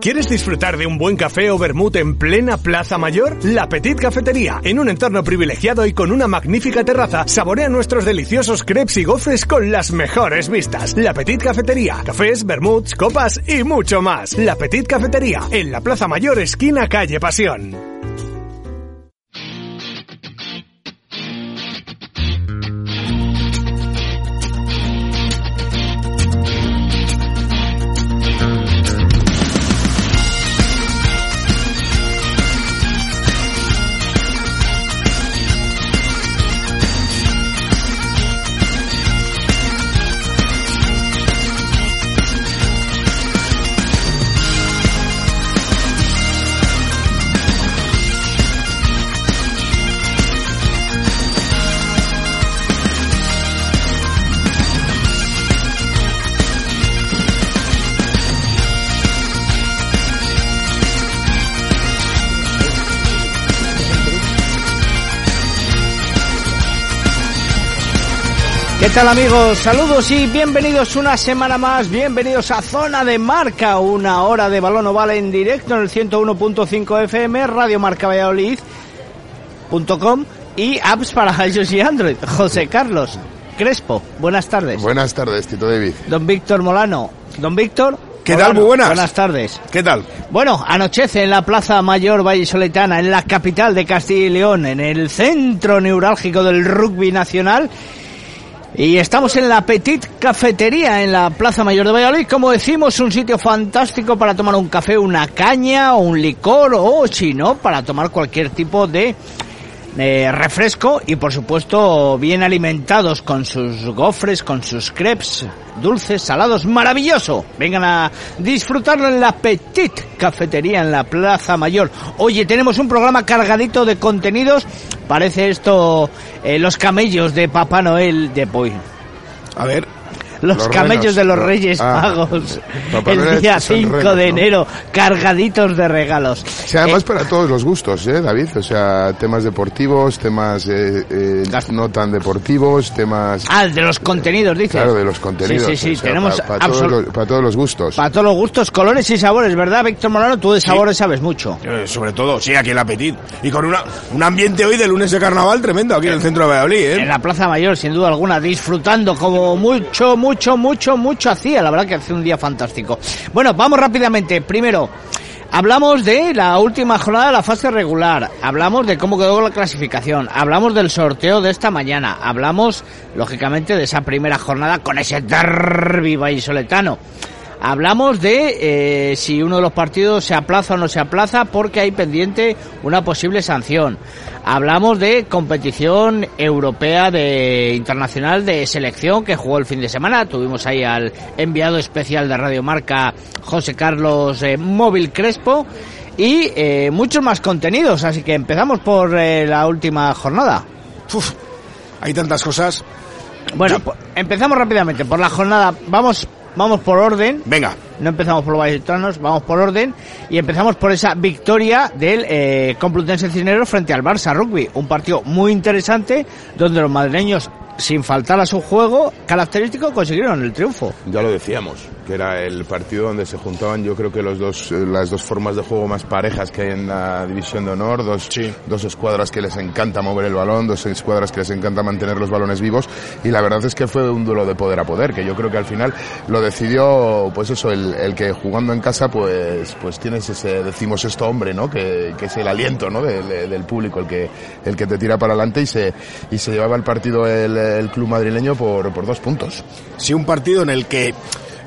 ¿Quieres disfrutar de un buen café o vermut en plena Plaza Mayor? La Petit Cafetería, en un entorno privilegiado y con una magnífica terraza, saborea nuestros deliciosos crepes y gofres con las mejores vistas. La Petit Cafetería, cafés, vermuts, copas y mucho más. La Petit Cafetería, en la Plaza Mayor, esquina calle Pasión. ¿Qué tal amigos? Saludos y bienvenidos una semana más, bienvenidos a Zona de Marca, una hora de balón oval en directo en el 101.5 FM, Radio Marca Valladolid.com y apps para iOS y Android. José Carlos Crespo, buenas tardes. Buenas tardes, Tito David. Don Víctor Molano. Don Víctor. ¿Qué tal? Muy buenas. Buenas tardes. ¿Qué tal? Bueno, anochece en la Plaza Mayor Vallesoletana, en la capital de Castilla y León, en el centro neurálgico del rugby nacional. Y estamos en la Petit Cafetería en la Plaza Mayor de Valladolid. Como decimos, un sitio fantástico para tomar un café, una caña un licor o, si no, para tomar cualquier tipo de refresco y, por supuesto, bien alimentados con sus gofres, con sus crepes, dulces, salados. ¡Maravilloso! Vengan a disfrutarlo en la Petit Cafetería en la Plaza Mayor. Oye, tenemos un programa cargadito de contenidos. Parece esto eh, los camellos de Papá Noel de Boy. A ver. Los, Los camellos renos. de los Lo- Reyes ah. Magos. Noel El día es que son 5 renos, de ¿no? enero. Cargaditos de regalos. Sí, además para todos los gustos, ¿eh, David? O sea, temas deportivos, temas eh, eh, no tan deportivos, temas... Ah, de los contenidos, dices. Claro, de los contenidos. Sí, sí, sí. o sea, Tenemos para, todos absol- los, para todos los gustos. Para todos los gustos, colores y sabores, ¿verdad, Víctor Molano? Tú de sabores sabes mucho. Eh, sobre todo, sí, aquí el Petit. Y con una, un ambiente hoy de lunes de carnaval tremendo aquí en el centro de Valladolid, En ¿eh? la Plaza Mayor, sin duda alguna, disfrutando como mucho, mucho, mucho, mucho hacía. La verdad que hace un día fantástico. Bueno, vamos rápidamente. Primero, hablamos de la última jornada de la fase regular. Hablamos de cómo quedó la clasificación. Hablamos del sorteo de esta mañana. Hablamos, lógicamente, de esa primera jornada con ese derbi vallisoletano. Hablamos de eh, si uno de los partidos se aplaza o no se aplaza porque hay pendiente una posible sanción. Hablamos de competición europea de internacional de selección que jugó el fin de semana. Tuvimos ahí al enviado especial de Radio Marca José Carlos eh, Móvil Crespo y eh, muchos más contenidos. Así que empezamos por eh, la última jornada. Uf, hay tantas cosas. Bueno, empezamos rápidamente por la jornada. Vamos, vamos por orden. Venga. No empezamos por los vallisoletanos, vamos por orden y empezamos por esa victoria del eh, Complutense Cisneros frente al Barça Rugby. Un partido muy interesante donde los madrileños, sin faltar a su juego característico, consiguieron el triunfo. Ya lo decíamos, que era el partido donde se juntaban yo creo que los dos, eh, las dos formas de juego más parejas que hay en la división de honor, dos, dos escuadras que les encanta mover el balón, dos escuadras que les encanta mantener los balones vivos y la verdad es que fue un duelo de poder a poder, que yo creo que al final lo decidió pues eso, el, el que jugando en casa pues pues tienes ese, decimos esto hombre, ¿no? Que, que es el aliento, ¿no? Del, del público, el que, el que te tira para adelante y se, y se llevaba el partido el, el club madrileño por, por dos puntos. Sí, un partido en el que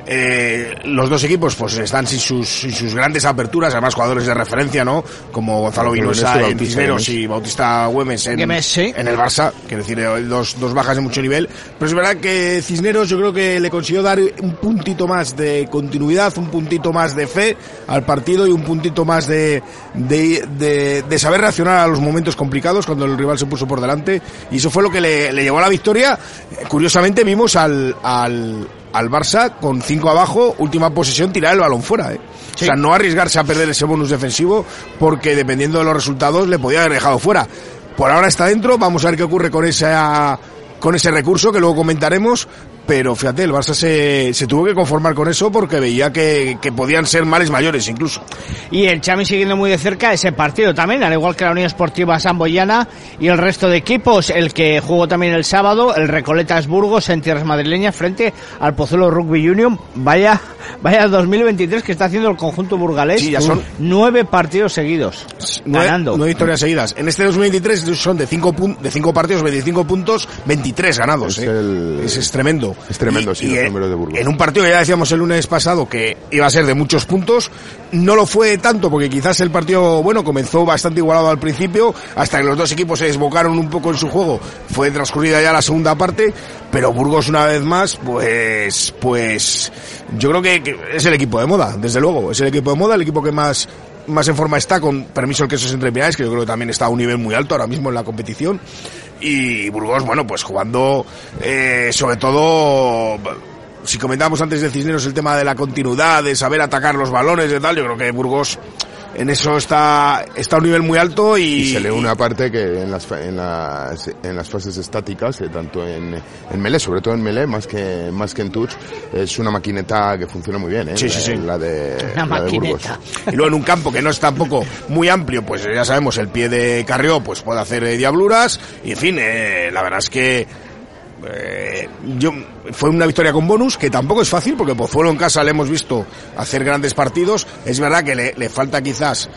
eh, los dos equipos pues están sin sus, sin sus grandes aperturas, además jugadores de referencia, ¿no? Como Gonzalo Vinosa en Cisneros y Bautista Güemes en, Güemes, sí. en el Barça, que decir, eh, dos, dos bajas de mucho nivel. Pero es verdad que Cisneros yo creo que le consiguió dar un puntito más de continuidad, un puntito más de fe al partido y un puntito más de, de, de, de saber reaccionar a los momentos complicados cuando el rival se puso por delante. Y eso fue lo que le, le llevó a la victoria. Eh, Curiosamente vimos al, al al Barça con cinco abajo, última posesión, tirar el balón fuera. ¿eh? O sea, no arriesgarse a perder ese bonus defensivo porque dependiendo de los resultados le podía haber dejado fuera. Por ahora está dentro, vamos a ver qué ocurre con esa con ese recurso que luego comentaremos, pero fíjate, el Barça se, se tuvo que conformar con eso porque veía que, que podían ser males mayores incluso. Y el Chami siguiendo muy de cerca ese partido también, al igual que la Unión Esportiva Samboyana y el resto de equipos, el que jugó también el sábado, el Recoletas Burgos en tierras madrileñas frente al Pozuelo Rugby Union. Vaya, vaya 2023 que está haciendo el conjunto burgalés. Sí, ya son- nueve partidos seguidos, Nueve- ganando. Nueve victorias seguidas. En este 2023 son de cinco, pun- de cinco partidos, 25 puntos, 23 ganados. Es ¿eh? el- es, es tremendo. Es tremendo, sí, los en- números de Burgos. En un partido que ya decíamos el lunes pasado que iba a ser de muchos puntos, no lo fue tanto porque quizás el partido, bueno, comenzó bastante igualado al principio, hasta que los dos equipos se desbocaron un poco en su juego. Fue transcurrida ya la segunda parte, pero Burgos una vez más, pues, pues, yo creo que, que es el equipo de moda, desde luego. Es el equipo de moda, el equipo que más, más en forma está, con permiso el que esos entre Pinares, que yo creo que también está a un nivel muy alto ahora mismo en la competición. Y Burgos, bueno, pues jugando, eh, sobre todo, si comentábamos antes de Cisneros el tema de la continuidad, de saber atacar los balones y tal, yo creo que Burgos en eso está, está a un nivel muy alto y, Y se lee una parte que en las, fa- en las, en las fases estáticas, eh, tanto en, en Melee, sobre todo en Melee, más que, más que en Touch, es una maquineta que funciona muy bien, ¿eh? Sí, sí, sí. La de, Una la de Burgos. maquineta. Y luego en un campo que no es tampoco muy amplio, pues ya sabemos, el pie de Carrió pues puede hacer eh, diabluras. Y en fin, eh, la verdad es que eh, yo fue una victoria con bonus, que tampoco es fácil, porque Pozuelo en casa le hemos visto hacer grandes partidos. Es verdad que le, le falta quizás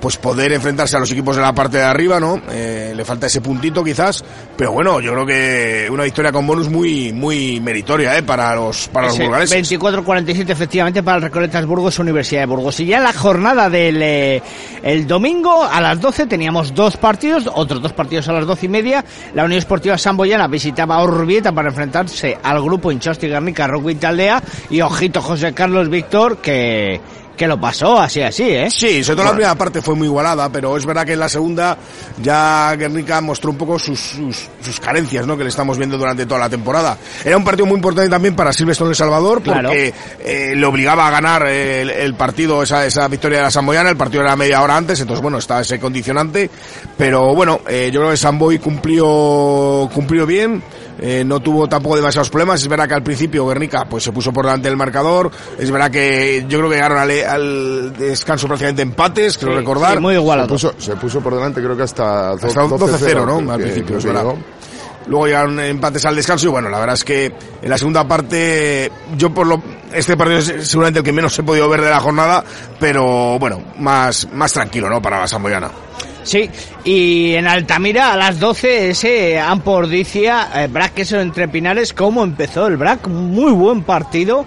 pues poder enfrentarse a los equipos de la parte de arriba, ¿no? Eh, le falta ese puntito quizás, pero bueno, yo creo que una victoria con bonus muy muy meritoria, ¿eh? Para los para los Ese burgaleses. 24-47 efectivamente para el Recoletas Burgos Universidad de Burgos. Y ya la jornada del eh, el domingo a las 12 teníamos dos partidos, otros dos partidos a las 12 y media. La Unión Esportiva Samboyana visitaba a Urbieta para enfrentarse al grupo Inchosti Guernica Rugby Taldea y ojito José Carlos Víctor que, que lo pasó así así, ¿eh? Sí, sobre todo la primera parte fue muy igualada, pero es verdad que en la segunda ya Guernica mostró un poco sus, sus, sus carencias, ¿no? Que le estamos viendo durante toda la temporada. Era un partido muy importante también para Silvestre El Salvador, Claro. porque eh, le obligaba a ganar el, el partido, esa, esa victoria de la Samboyana, el partido era media hora antes, entonces bueno, estaba ese condicionante, pero bueno, eh, yo creo que Samboy cumplió, cumplió bien, eh, no tuvo tampoco demasiados problemas. Es verdad que al principio Guernica pues se puso por delante del marcador. Es verdad que yo creo que llegaron al, al descanso prácticamente empates, creo recordar. Sí, muy Se igualado. puso, se puso por delante creo que hasta, Hasta 12-0, ¿no? que- Al principio. Luego llegaron empates al descanso y bueno, la verdad es que en la segunda parte, yo por lo, este partido es seguramente el que menos he podido ver de la jornada, pero bueno, más, más tranquilo, ¿no? Para la Samboyana. Sí, y en Altamira a las 12 ese Ampordicia, eh, Brac eso entre Pinares, ¿cómo empezó el Brac? Muy buen partido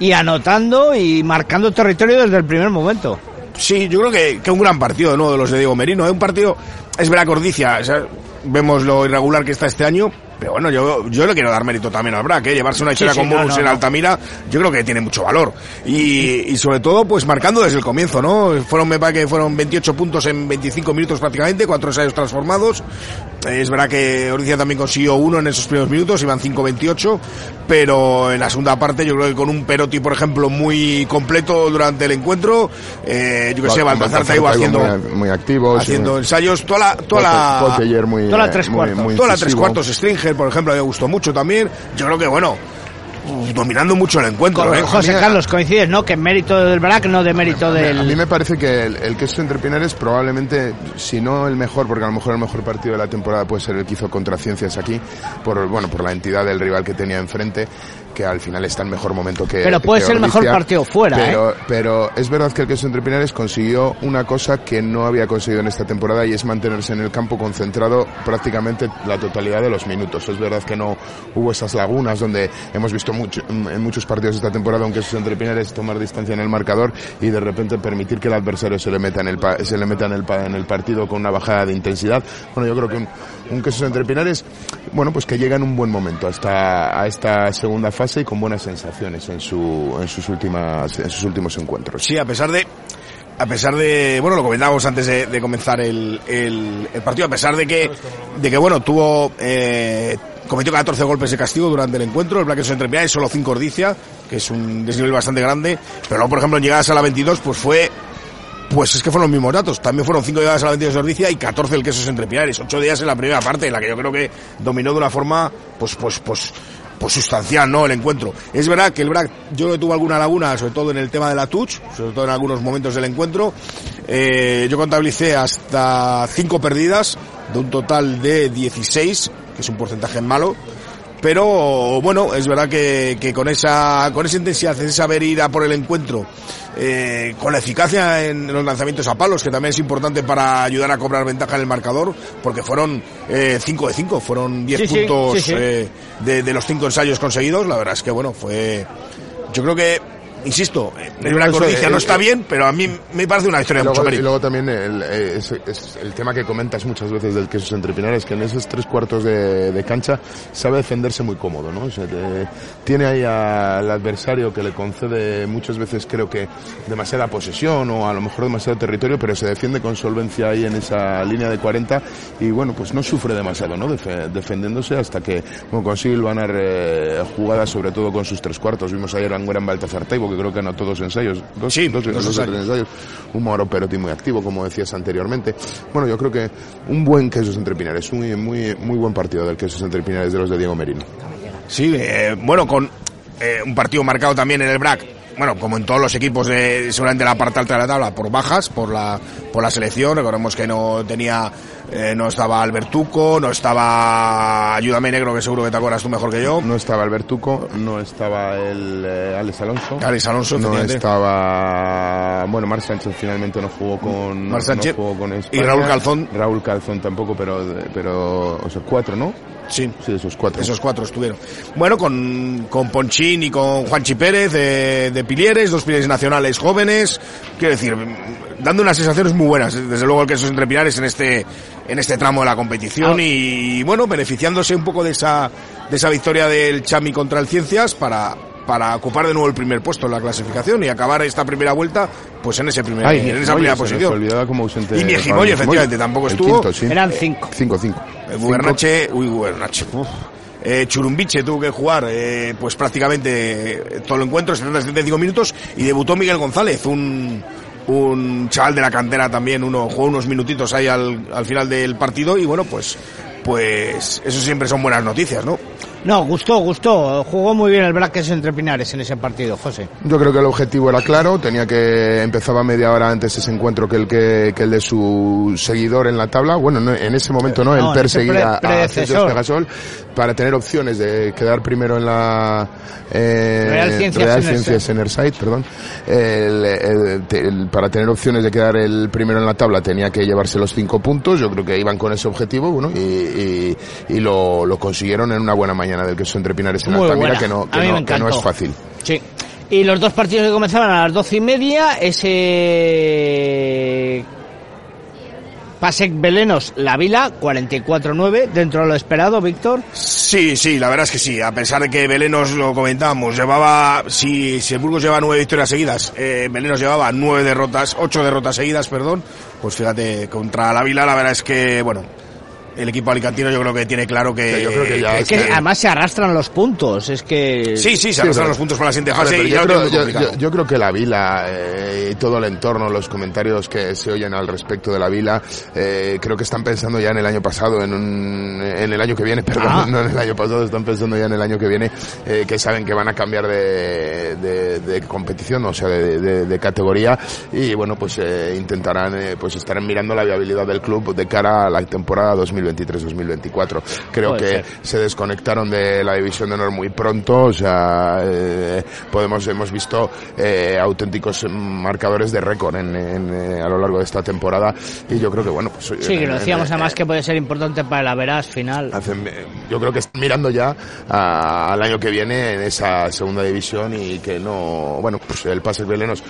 y anotando y marcando territorio desde el primer momento. Sí, yo creo que, que un gran partido, ¿no? De los de Diego Merino. Es un partido, es verdad, Cordicia, o sea, vemos lo irregular que está este año, pero bueno, yo, yo le quiero dar mérito también al BRAC, ¿eh? Llevarse una historia sí, con no, en no. Altamira, yo creo que tiene mucho valor. Y, y sobre todo, pues marcando desde el comienzo, ¿no? Fueron, me parece que fueron 28 puntos en 25 minutos prácticamente, cuatro ensayos transformados. Es verdad que Oricia también consiguió uno en esos primeros minutos, iban 5-28, pero en la segunda parte yo creo que con un Perotti, por ejemplo, muy completo durante el encuentro, eh, yo que sé, Baltazar Taibo haciendo, muy, muy activo, sí. haciendo ensayos, toda la, toda la, toda la eh, tres cuartos. toda la tres cuartos Por ejemplo, a mí me gustó mucho también. Yo creo que, bueno, dominando mucho el encuentro. Con ¿eh? José Carlos, coincides, ¿no? Que mérito del Brac, no de mérito A mí del... me parece que el, el queso entre Pinares probablemente, si no el mejor, porque a lo mejor el mejor partido de la temporada puede ser el que hizo contra Ciencias aquí, por bueno por la entidad del rival que tenía enfrente, que al final está en mejor momento que Pero puede que ser el mejor partido fuera, ¿eh? pero, pero es verdad que el queso entre Pinares consiguió una cosa que no había conseguido en esta temporada y es mantenerse en el campo concentrado prácticamente la totalidad de los minutos. Es verdad que no hubo esas lagunas donde hemos visto mucho, en muchos partidos de esta temporada un queso entre Pinares tomar distancia en el marcador y de repente permitir que el adversario se le meta en el, pa- se le meta en el, pa- en el partido con una bajada de intensidad. Bueno, yo creo que un, un queso entre Pinares, bueno, pues que llega en un buen momento hasta a esta segunda fase y con buenas sensaciones en, su, en, sus, últimas, en sus últimos encuentros. Sí, a pesar de a pesar de, bueno, lo comentábamos antes de, comenzar el, el, partido, a pesar de que, de que bueno, tuvo, eh, cometió 14 golpes de castigo durante el encuentro, el Black entre es solo 5 ordicia, que es un desnivel bastante grande, pero luego, por ejemplo, en llegadas a la 22, pues fue pues es que fueron los mismos datos. También fueron 5 llegadas a la 22 de Ordicia y 14 el queso entre pilares. 8 días en la primera parte, en la que yo creo que dominó de una forma, pues, pues, pues, pues sustancial, ¿no? El encuentro. Es verdad que el BRAC, yo tuve alguna laguna, sobre todo en el tema de la touch, sobre todo en algunos momentos del encuentro. Eh, yo contabilicé hasta 5 perdidas, de un total de 16, que es un porcentaje malo. Pero bueno, es verdad que, que con esa con esa intensidad, ese saber ir a por el encuentro, eh, con la eficacia en los lanzamientos a palos, que también es importante para ayudar a cobrar ventaja en el marcador, porque fueron 5 eh, de 5, fueron 10 puntos Eh, de, de los 5 ensayos conseguidos. La verdad es que bueno, fue. Yo creo que insisto, el una no está bien, pero a mí me parece una historia mucho Y luego también el, es, el tema que comentas muchas veces del queso entre pinares, que en esos tres cuartos de, cancha sabe defenderse muy cómodo, ¿no? tiene ahí al adversario que le concede muchas veces creo que demasiada posesión o a lo mejor demasiado territorio, pero se defiende con solvencia ahí en esa línea de 40 y bueno, pues no sufre demasiado, ¿no? defendiéndose hasta que consigue ganar eh, jugadas sobre todo con sus tres cuartos. Vimos ayer a Anguera en Baltazar que creo que anotó dos ensayos. Dos, sí, dos, dos, ensayos. Un Mauro Perotti muy activo, como decías anteriormente. Bueno, yo creo que un buen Quesos entre Pinares, un muy, muy, muy buen partido del Quesos entre Pinares de los de Diego Merino. Sí, eh, bueno, con eh, un partido marcado también en el BRAC bueno, como en todos los equipos de seguramente la parte alta de la tabla, por bajas, por la, por la selección. Recordemos que no tenía, eh, no estaba Albertuco, no estaba, ayúdame negro, que seguro que te acuerdas tú mejor que yo. No estaba Albertuco, no estaba el eh, Alex Alonso. Alex Alonso, no estaba, bueno, Mar Sánchez finalmente no jugó con, Mar Sánchez no jugó con y Raúl Calzón. Raúl Calzón tampoco, pero, pero, o sea, cuatro, ¿no? Sí. Sí, esos cuatro. Esos cuatro estuvieron. Bueno, con, con Ponchín y con Juanchi Pérez de, de Pilieres, dos Pilieres nacionales jóvenes. Quiero decir, dando unas sensaciones muy buenas, desde luego el que esos entre Pilares en este, en este tramo de la competición ah. y, bueno, beneficiándose un poco de esa, de esa victoria del Chami contra el Ciencias para, para ocupar de nuevo el primer puesto en la clasificación y acabar esta primera vuelta pues en ese primer en esa primera posición. y mi efectivamente tampoco estuvo. Eran cinco. Cinco, cinco. El Gubernache, uy, Gubernache. Eh, Churumbiche tuvo que jugar eh, pues prácticamente eh, todo el encuentro, 70-75 minutos, y debutó Miguel González, un, un chaval de la cantera también, uno jugó unos minutitos ahí al, al final del partido y bueno, pues pues eso siempre son buenas noticias, ¿no? No, gustó, gustó. Jugó muy bien el Braques entre Pinares en ese partido, José. Yo creo que el objetivo era claro. Tenía que empezaba media hora antes ese encuentro que el que, el de su seguidor en la tabla. Bueno, en ese momento no, el perseguía a Sergio Pegasol para tener opciones de quedar primero en la eh, Real Ciencias, Enerside, perdón. para tener opciones de quedar el primero en la tabla tenía que llevarse los cinco puntos. Yo creo que iban con ese objetivo, bueno, y, y, lo, lo consiguieron en una buena mañana del queso entre Pinares en Altamira, que no, que no, es fácil. Sí. Y los dos partidos que comenzaban a las doce y media, ese Pasek Belenos, La Vila, 44-9, dentro de lo esperado, Víctor. Sí, sí, la verdad es que sí. A pesar de que Belenos, lo comentábamos, llevaba, si, si el Burgos lleva nueve victorias seguidas, eh, Belenos llevaba nueve derrotas, ocho derrotas seguidas, perdón. Pues fíjate, contra La Vila, la verdad es que, bueno, el equipo alicantino yo creo que tiene claro que, yo creo que, ya es que, además se arrastran los puntos es que sí sí se arrastran los puntos con la siguiente fase yo, creo, que la vila eh, y todo el entorno los comentarios que se oyen al respecto de la vila eh, creo que están pensando ya en el año pasado en, un, en el año que viene perdón ah. no en el año pasado están pensando ya en el año que viene eh, que saben que van a cambiar de, de, competición o sea de, de, categoría y bueno pues eh, intentarán pues estarán mirando la viabilidad del club de cara a la temporada 2020 2023-2024. Creo que se desconectaron de la división de honor muy pronto, o sea, eh, podemos, hemos visto eh, auténticos marcadores de récord en, eh, a lo largo de esta temporada y yo creo que bueno, pues... Sí, que lo decíamos además que puede ser importante para la veras final. yo creo que están mirando ya al año que viene en esa segunda división y que no, bueno, pues el Pase Belenos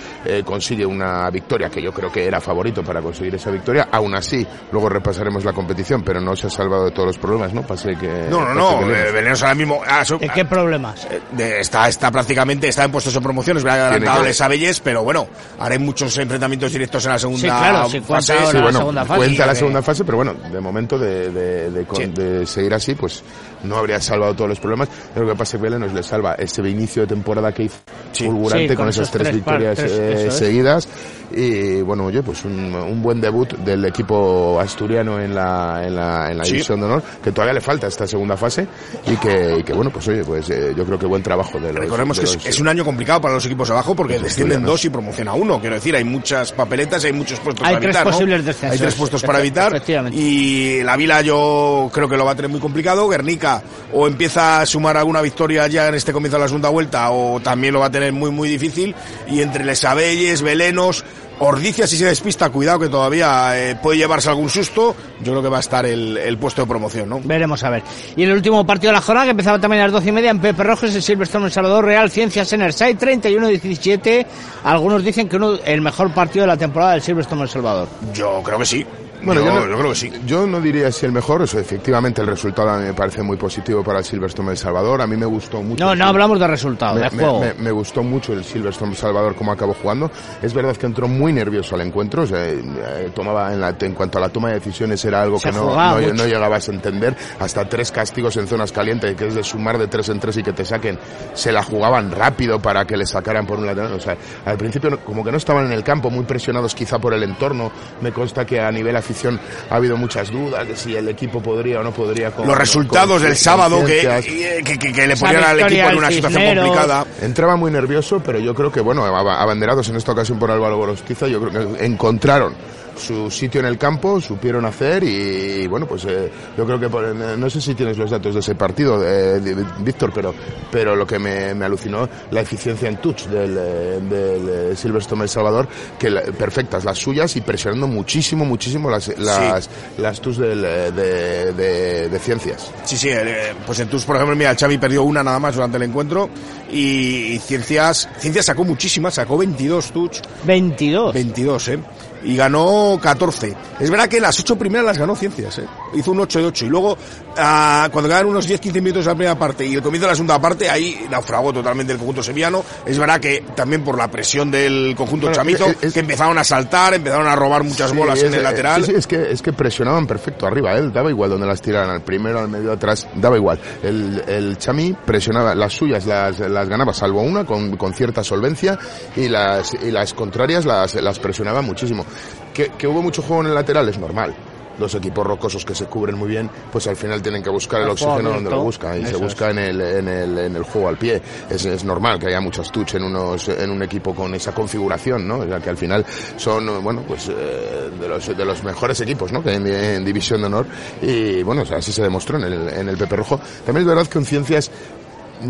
consigue una victoria que yo creo que era favorito para conseguir esa victoria, aún así, luego repasaremos la competición, pero no se ha salvado de todos los problemas, ¿no? Pase que... No, no, no, Belenos ahora mismo... ah, su- ¿De qué problemas? eh, de- está, está prácticamente, está en puestos de promoción, es verdad que Les Abelles, pero bueno, hay muchos enfrentamientos directos en la segunda Sí, claro, sí, fase. ahora Sí, la bueno, segunda fase. cuenta la segunda fase, pero bueno, de momento de, de, de con- Sí. de seguir así, pues no habría salvado todos los problemas. Lo que pasa es que Vélez nos le salva ese inicio de temporada que hizo fulgurante Sí, con, con esas tres, tres par- victorias tres, eh, eso es. Y bueno, oye, pues un, un buen debut del equipo asturiano en la, en la, en la Sí. división de honor, que todavía le falta esta segunda fase y que, y que bueno, pues oye, pues eh, yo creo que buen trabajo de los... Recordemos de que es, los- es un año complicado para los equipos de abajo porque Los descienden dos y promociona uno. Quiero decir, hay muchas papeletas, hay muchos puestos Hay para tres evitar. ¿no? posibles descensos. Hay tres puestos para evitar. efectivamente. Y la Vila yo creo que lo va a tener muy complicado. Guernica o empieza a sumar alguna victoria ya en este comienzo de la segunda vuelta o también lo va a tener muy muy difícil. Y entre Les Abelles, Belenos, Ordicia si se despista, cuidado que todavía eh, puede llevarse algún susto. Yo creo que va a estar el, el puesto de promoción, ¿no? Veremos a ver. Y el último partido de la jornada, que empezaba también a las doce y media, en Pepe Rojas, el Silverstone El Salvador, Real Ciencias Enerside, 31-17. Algunos dicen que uno, el mejor partido de la temporada del Silverstone El Salvador. Yo creo que sí. Bueno, yo, yo, no- yo creo que sí. Yo no diría si el mejor, o sea, efectivamente el resultado a mí me parece muy positivo para el Silverstone El Salvador. A mí me gustó mucho. No, el no hablamos de resultado, me, de me- juego. me- me gustó mucho el Silverstone Salvador como acabó jugando. Es verdad que entró muy nervioso al encuentro. o sea, eh, tomaba en, la- en cuanto a la toma de decisiones era algo Se que no, no, no llegabas a entender. Hasta tres castigos en zonas calientes, que es de sumar de tres en tres y que te saquen. Se la jugaban rápido para que le sacaran por un lateral. O sea, al principio como que no estaban en el campo, muy presionados quizá por el entorno. Me consta que a nivel afición ha habido muchas dudas de si el equipo podría o no podría. con- los resultados con- del con sábado que, que, que- que le ponían al equipo en una situación Cisneros. complicada. Entraba muy nervioso, pero yo creo que, bueno, ab- abanderados en esta ocasión por Álvaro Gorostiza, yo creo que encontraron su sitio en el campo, supieron hacer y, bueno, pues eh, yo creo que, por- eh, no sé si tienes los datos de ese partido, eh, de- de- Víctor, pero, pero lo que me, me alucinó, la eficiencia en touch del, eh, del Silverstone El Salvador, que la- perfectas las suyas y presionando muchísimo, muchísimo las, las, las touch del, de, de- de ciencias. Sí, sí, eh, pues en Tus, por ejemplo, mira, el Xavi perdió una nada más durante el encuentro y, y Ciencias, Ciencias sacó muchísimas, sacó 22 touch, 22. 22, ¿eh? Y ganó 14. Es verdad que las ocho primeras las ganó Ciencias, ¿eh? Hizo un 8 de 8. Y luego, ah, cuando quedaron unos 10-15 minutos de la primera parte y el comienzo de la segunda parte, ahí naufragó totalmente el conjunto sevillano. Es verdad que también por la presión del conjunto Bueno, chamito, es- es- que empezaron a saltar, empezaron a robar muchas Sí, bolas en es- el eh, lateral. Sí, sí, es que, es que presionaban perfecto arriba, él daba igual donde las tiraran, al primero, al medio, atrás, daba igual. El, el Chami presionaba, las suyas las, las ganaba, salvo una, con, con cierta solvencia, y las, y las contrarias las, las presionaba muchísimo. Que, que hubo mucho juego en el lateral es normal. Los equipos rocosos que se cubren muy bien, pues al final tienen que buscar el oxígeno donde lo abierto. busca, y se Eso busca en el, en el, en el juego al pie. Es, es normal que haya muchas touch en unos, en un equipo con esa configuración, ¿no? O sea, que al final son, bueno, pues, eh, de los, de los mejores equipos, ¿no? Que en, en División de Honor. Y, bueno, o sea, así se demostró en el, en el Pepe Rojo. También es verdad que en Ciencias,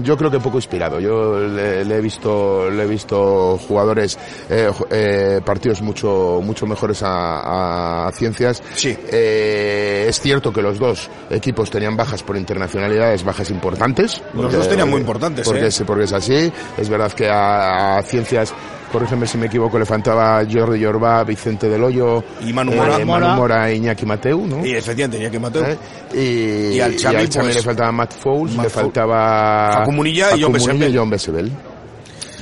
yo creo que poco inspirado. Yo le, le he visto, le he visto jugadores, eh, eh, partidos mucho, mucho mejores a, a ciencias. Sí. Eh, es cierto que los dos equipos tenían bajas por internacionalidades, bajas importantes. Los dos tenían muy importantes, Porque, ¿eh? es, porque es así. Es verdad que a, a ciencias, corrígeme si me equivoco, le faltaba Jordi Yorba, Vicente del Hoyo, Y Manu Mora. Manu Mora. Mora e Iñaki Mateu, ¿no? Y efectivamente, que Mateo. ¿Eh? Y, Y al Xavi, pues, le faltaba Matt Fowles, Matt le faltaba Facu Munilla y John Besebel. y John Besebel.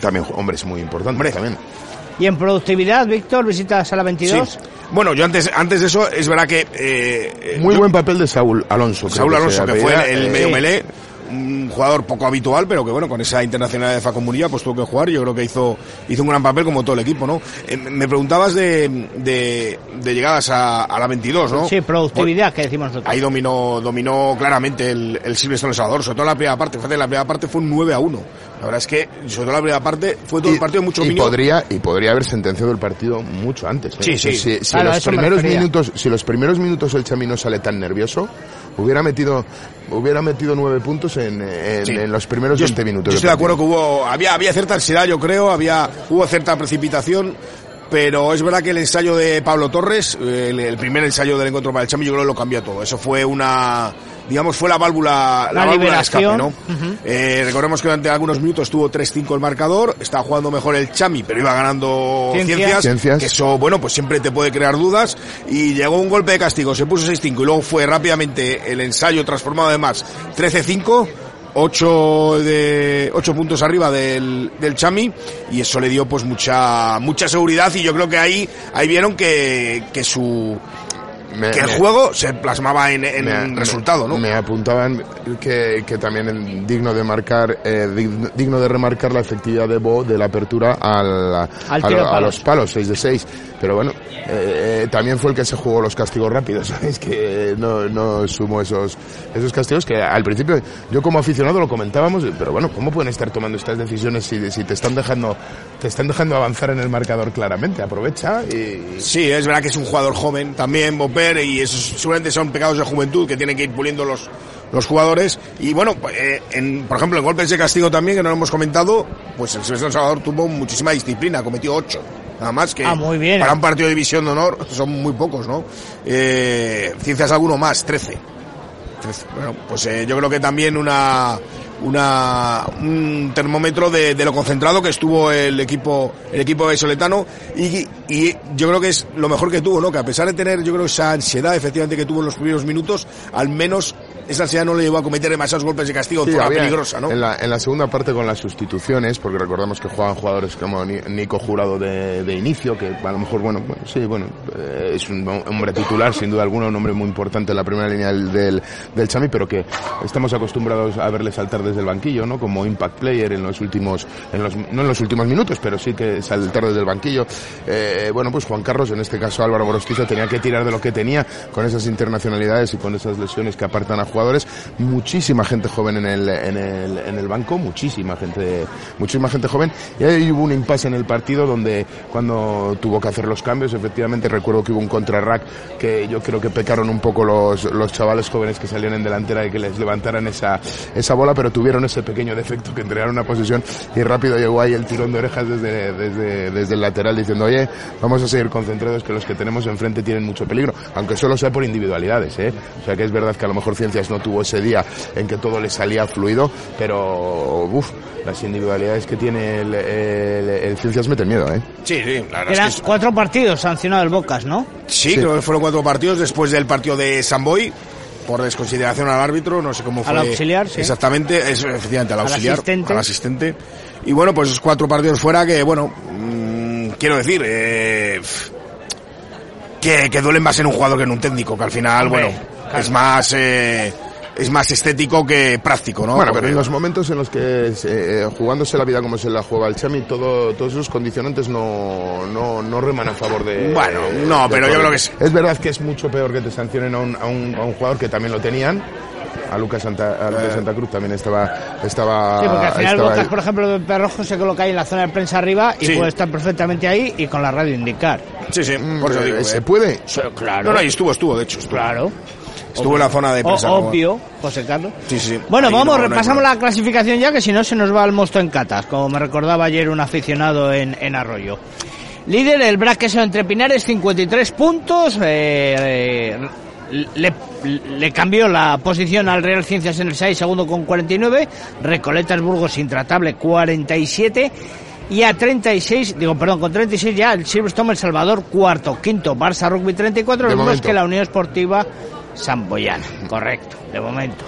También hombres muy importantes Hombre. también. Y en productividad, Víctor, visita Sala 22. Sí. Bueno, yo antes, antes de eso, es verdad que... eh, eh, Muy yo- buen papel de Saúl Alonso. Saúl Alonso, que fue el, eh, medio melé, un jugador poco habitual, pero que bueno, con esa internacional de Munilla, pues tuvo que jugar. Yo creo que hizo, hizo un gran papel como todo el equipo, ¿no? Eh, me preguntabas de, de, de llegadas a, a la 22, ¿no? Sí, productividad, que decimos nosotros. Ahí dominó, dominó claramente el, el Silvestre El Salvador, sobre todo en la primera parte. Fíjate, la primera parte fue un 9 a 1. La verdad es que, sobre todo la primera parte, fue todo el partido mucho y podría y podría haber sentenciado el partido mucho antes. ¿eh? Sí, sí. Si, si Claro, a los primeros minutos, si los primeros minutos el Chami no sale tan nervioso, hubiera metido hubiera metido nueve puntos en, en, Sí. en los primeros Yo, 20 minutos. yo estoy de acuerdo que hubo, había, había cierta ansiedad, yo creo, había, hubo cierta precipitación, pero es verdad que el ensayo de Pablo Torres, el, el primer ensayo del encuentro para el Chami, yo creo que lo cambió todo. Eso fue una, digamos, fue la válvula, la, La válvula de escape. ¿no? Eh, recordemos que durante algunos minutos tuvo 3-5 el marcador, estaba jugando mejor el Chami, pero iba ganando Ciencias. ciencias, Ciencias. que eso, bueno, pues siempre te puede crear dudas, y llegó un golpe de castigo, se puso 6-5, y luego fue rápidamente el ensayo transformado además 13-5, 8 de 8 puntos arriba del, del Chami y eso le dio pues mucha mucha seguridad y yo creo que ahí ahí vieron que, que su Me- que el me- juego se plasmaba en, en me- resultado, ¿no? Me apuntaban que, que también es digno de marcar, eh, dig- digno de remarcar la efectividad de Bo de la apertura al, a, Al a a los palos, 6 de 6. Pero bueno, eh, eh, también fue el que se jugó los castigos rápidos, ¿sabes? Que no, no sumo esos, esos castigos que al principio yo como aficionado lo comentábamos, pero bueno, ¿cómo pueden estar tomando estas decisiones si, si te están dejando, te están dejando avanzar en el marcador claramente? Aprovecha y, Sí, es verdad que es un jugador joven también, Y esos seguramente son pecados de juventud que tienen que ir puliendo los, los jugadores. Y bueno, pues, eh, en, por ejemplo, en golpes de castigo también, que no lo hemos comentado, pues el Silvestre Salvador tuvo muchísima disciplina, cometió ocho. Nada más que Ah, muy bien. para un partido de división de honor son muy pocos, ¿no? Eh, ciencias alguno más, 13. Trece. Bueno, pues eh, yo creo que también una, una un termómetro de, de lo concentrado que estuvo el equipo el equipo soletano y, y yo creo que es lo mejor que tuvo, ¿no? Que a pesar de tener yo creo esa ansiedad efectivamente que tuvo en los primeros minutos, al menos esa ansiedad no le llevó a cometer demasiados golpes de castigo Sí, en zona peligrosa, ¿no? En la, en la segunda parte con las sustituciones, porque recordamos que juegan jugadores como Ni- Nico Jurado de, de inicio, que a lo mejor, bueno, bueno, sí, bueno, eh, es un hombre titular, sin duda alguna, un hombre muy importante en la primera línea del, del, del Chami, pero que estamos acostumbrados a verle saltar desde el banquillo, ¿no? Como impact player en los últimos, en los, no en los últimos minutos, pero sí que saltar desde el banquillo. Eh, bueno, pues Juan Carlos, en este caso Álvaro Borostiza, tenía que tirar de lo que tenía con esas internacionalidades y con esas lesiones que apartan a jugadores. Muchísima gente joven en el, en el, en el banco, muchísima gente, muchísima gente joven. Y ahí hubo un impasse en el partido donde cuando tuvo que hacer los cambios, efectivamente recuerdo que hubo un contrarrack que yo creo que pecaron un poco los, los chavales jóvenes que salieron en delantera y que les levantaran esa, esa bola, pero tuvieron ese pequeño defecto que entregaron una posición y rápido llegó ahí el tirón de orejas desde, desde, desde el lateral diciendo, oye, vamos a seguir concentrados que los que tenemos enfrente tienen mucho peligro, aunque solo sea por individualidades, ¿eh? O sea que es verdad que a lo mejor Ciencias no tuvo ese día en que todo le salía fluido, pero, uff, las individualidades que tiene el, el, el Ciencias meten miedo, ¿eh? Sí, sí, la verdad Eran es que es- cuatro partidos sancionado el Bocas, ¿no? sí, creo que fueron cuatro partidos después del partido de Samboy por desconsideración al árbitro, no sé cómo fue. Al auxiliar, sí. Exactamente, es efectivamente al Al auxiliar, asistente. al asistente. Y bueno, pues esos cuatro partidos fuera que, bueno, mm, quiero decir, eh, que, que duelen más en un jugador que en un técnico, que al final, Hombre, bueno, claro. es más, eh, es más estético que práctico, ¿no? Bueno, pero en los momentos en los que eh, jugándose la vida como se la juega el Chami, todo, todos esos condicionantes no, no, no reman a favor de. Bueno, no, de pero yo todo. creo que es- Es verdad que es mucho peor que te sancionen a un, a un, a un jugador que también lo tenían. A Lucas Santa, a Lucas Santa Cruz también estaba. estaba Sí, porque al final por ejemplo, de Perrojo se coloca ahí en la zona de prensa arriba y Sí. puede estar perfectamente ahí y con la radio indicar. Sí, sí, por eso Eh, digo. ¿Se eh. puede? Claro. No, no, y estuvo, estuvo, de hecho. Estuvo, Claro. Estuvo en la zona de obvio, José Carlos. Sí, sí. Bueno, Ahí vamos, no- repasamos la clasificación ya, que si no se nos va el monstruo en catas, como me recordaba ayer un aficionado en, en Arroyo. Líder, el Braqueso entre Pinares, 53 puntos. eh, eh, le, le cambió la posición al Real Ciencias en el 6, segundo con 49. Recoletas Burgos intratable, 47. Y a 36, digo, perdón, con 36 ya el Silverstone El Salvador, cuarto, quinto, Barça Rugby 34, De los mismos momento. que la Unión Esportiva Samboyana. Correcto, de momento.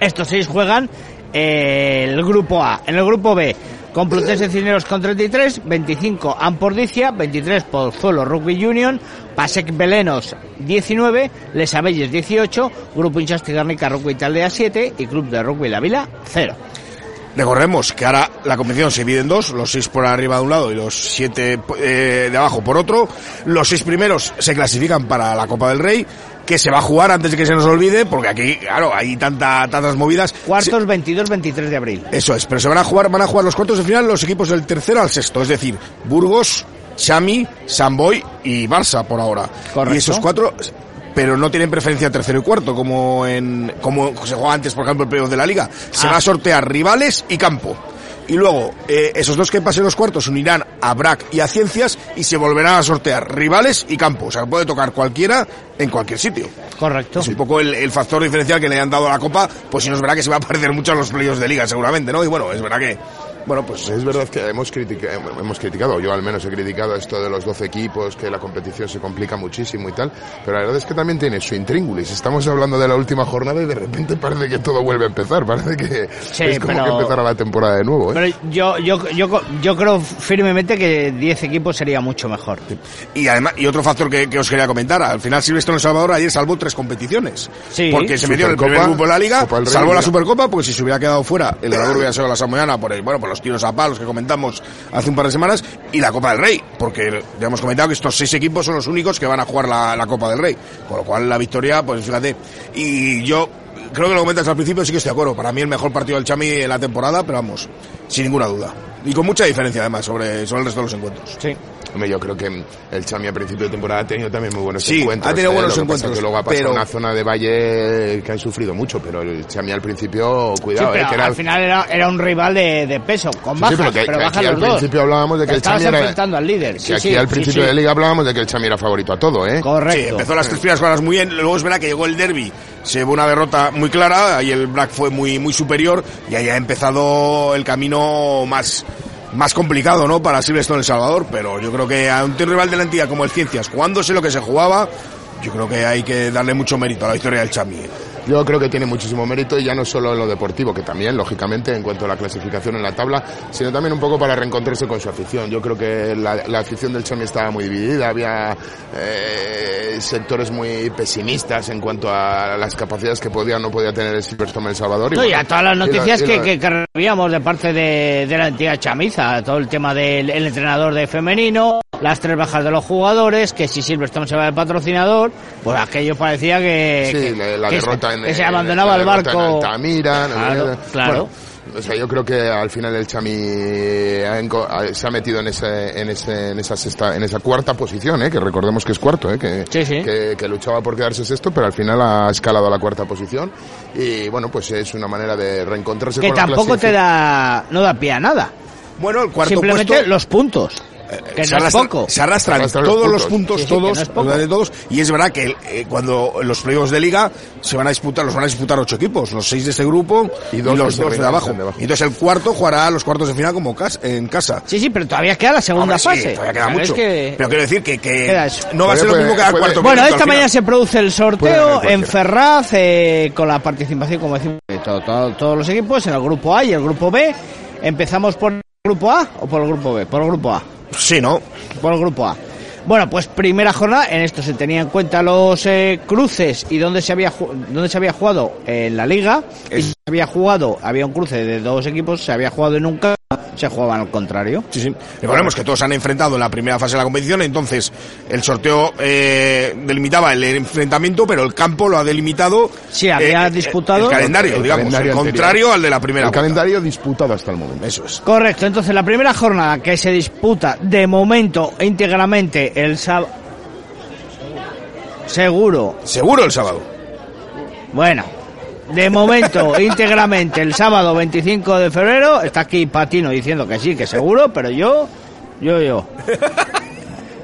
Estos seis juegan eh, el grupo A. En el grupo B, Complutense Cisneros con 33, 25 Ampordicia, 23 Pozuelo Rugby Union, Pasec Belenos 19, Les Abelles 18, Grupo Inchasti Garnica Rugby Taldea 7 y Club de Rugby La Vila 0. Recordemos que ahora la competición se divide en dos, los seis por arriba de un lado y los siete eh, de abajo por otro. Los seis primeros se clasifican para la Copa del Rey, que se va a jugar antes de que se nos olvide, porque aquí, claro, hay tanta, tantas movidas. Cuartos 22-23 de abril. Eso es, pero se van a jugar, van a jugar los cuartos de final los equipos del tercero al sexto, es decir, Burgos, Chami, Samboy y Barça por ahora. Correcto. Y esos cuatro, pero no tienen preferencia tercero y cuarto, como en, como se juega antes, por ejemplo, el playoff de la liga. Se Ah. va a sortear rivales y campo. y luego eh, esos dos que pasen los cuartos unirán a BRAC y a Ciencias y se volverán a sortear rivales y campos. O sea, puede tocar cualquiera en cualquier sitio. Correcto. Es un poco el, el factor diferencial que le han dado a la Copa, pues si no es verdad que se va a parecer mucho a los playoffs de liga seguramente, ¿no? Y bueno, es verdad que bueno, pues es verdad que hemos, critica, hemos criticado, yo al menos he criticado esto de los 12 equipos, que la competición se complica muchísimo y tal, pero la verdad es que también tiene su intríngulis. Estamos hablando de la última jornada y de repente parece que todo vuelve a empezar, parece que Sí, es como pero- que empezara la temporada de nuevo. ¿eh? Pero yo, yo, yo, yo creo firmemente que 10 equipos sería mucho mejor. Y además, y otro factor que, que os quería comentar, al final Silvestre en El Salvador ayer salvó tres competiciones. Sí. Porque se metió en el primer grupo de la liga, Rey, salvó la. Supercopa, porque si se hubiera quedado fuera, el ganador hubiera sido la Samoyana por el, bueno, por los tiros a palos que comentamos hace un par de semanas, y la Copa del Rey, porque ya hemos comentado que estos seis equipos son los únicos que van a jugar la, Copa del Rey. Con lo cual la victoria, pues fíjate. Y yo creo que lo comentas al principio, sí que estoy de acuerdo. Para mí el mejor partido del Chami en la temporada, pero vamos, sin ninguna duda. Y con mucha diferencia además sobre, sobre el resto de los encuentros. Sí. Hombre, yo creo que el Chami a principio de temporada ha tenido también muy buenos Sí, encuentros. ha tenido ¿eh? buenos encuentros, que luego ha pasado pero- una zona de valle que han sufrido mucho, pero el Chami al principio, Sí, cuidado, pero eh, que era... al final era, era un rival de, de peso, con Sí, bajas, sí, pero que- pero que bajan los al dos. principio hablábamos de que el Chami era- enfrentando al líder. Que Sí, aquí sí, al sí, principio sí. de liga hablábamos de que el Chami era favorito a todo, ¿eh? Correcto. Sí, empezó las tres primeras jornadas muy bien, luego es verdad que llegó el derby, se llevó una derrota muy clara, ahí el Black fue muy, muy superior y ahí ha empezado el camino más, más complicado, ¿no? Para Silvestre en El Salvador, pero yo creo que a un rival de la entidad como el Ciencias, jugándose lo que se jugaba, yo creo que hay que darle mucho mérito a la victoria del Chami. Yo creo que tiene muchísimo mérito y ya no solo en lo deportivo, que también, lógicamente, en cuanto a la clasificación en la tabla, sino también un poco para reencontrarse con su afición. Yo creo que la, la afición del Chami estaba muy dividida, había eh, sectores muy pesimistas en cuanto a las capacidades que podía o no podía tener el Silverstone El Salvador. No, y a todas las y la- noticias y que, la- que, de parte de, de la entidad chamiza, todo el tema del el entrenador de femenino, las tres bajas de los jugadores, que si Silverstone se va de patrocinador, pues aquello parecía que, Sí, que- la, derrota en que se en- abandonaba la el barco. En Altamira. Claro, claro. Bueno, o sea, yo creo que al final el Chami ha- se ha metido en ese, en ese, en esa sexta, en esa cuarta posición, ¿eh? que recordemos que es cuarto, ¿eh? que, Sí, sí. que, que luchaba por quedarse sexto, pero al final ha escalado a la cuarta posición y bueno, pues es una manera de reencontrarse que con la tampoco te da, no da pie a nada. Bueno, el cuarto Simplemente puesto... los puntos. Que se, no es arrastran, poco. se arrastran Se arrastran los todos los puntos. puntos, Sí, todos, no todos, y es verdad que eh, cuando los playoffs de liga se van a disputar, los van a disputar ocho equipos, los seis de este grupo y, Y dos los dos de abajo. de abajo. Y entonces el cuarto jugará los cuartos de final como cas- en casa. Sí, sí, pero todavía queda la segunda Hombre, sí, fase. todavía queda ¿Sabes mucho. que- Pero quiero decir que, no va a ser lo mismo que al cuarto. Bueno, esta mañana se produce el sorteo en. Ferraz eh, con la participación, como decimos, de todo- todo- todos los equipos en el grupo A y el grupo B. ¿Empezamos por el grupo A o por el grupo B? Por el grupo A. Sí, ¿no? Por el grupo A. Bueno, pues primera jornada, en esto se tenía en cuenta los eh, cruces y dónde se había dónde se había jugado en la liga. Y se había jugado, había un cruce de dos equipos, se había jugado en un se jugaban al contrario. Sí, sí. Recordemos que todos se han enfrentado en la primera fase de la competición, entonces el sorteo eh, delimitaba el enfrentamiento, pero el campo lo ha delimitado. Sí, había eh, disputado- El calendario, El digamos, calendario el anterior. contrario al de la primera. El vuelta. calendario disputado hasta el momento. Eso es. Correcto, entonces la primera jornada que se disputa de momento íntegramente el sábado. Seguro, Seguro el sábado. bueno, de momento íntegramente el sábado 25 de febrero. Está aquí Patino diciendo que sí, que seguro, pero yo, yo, yo.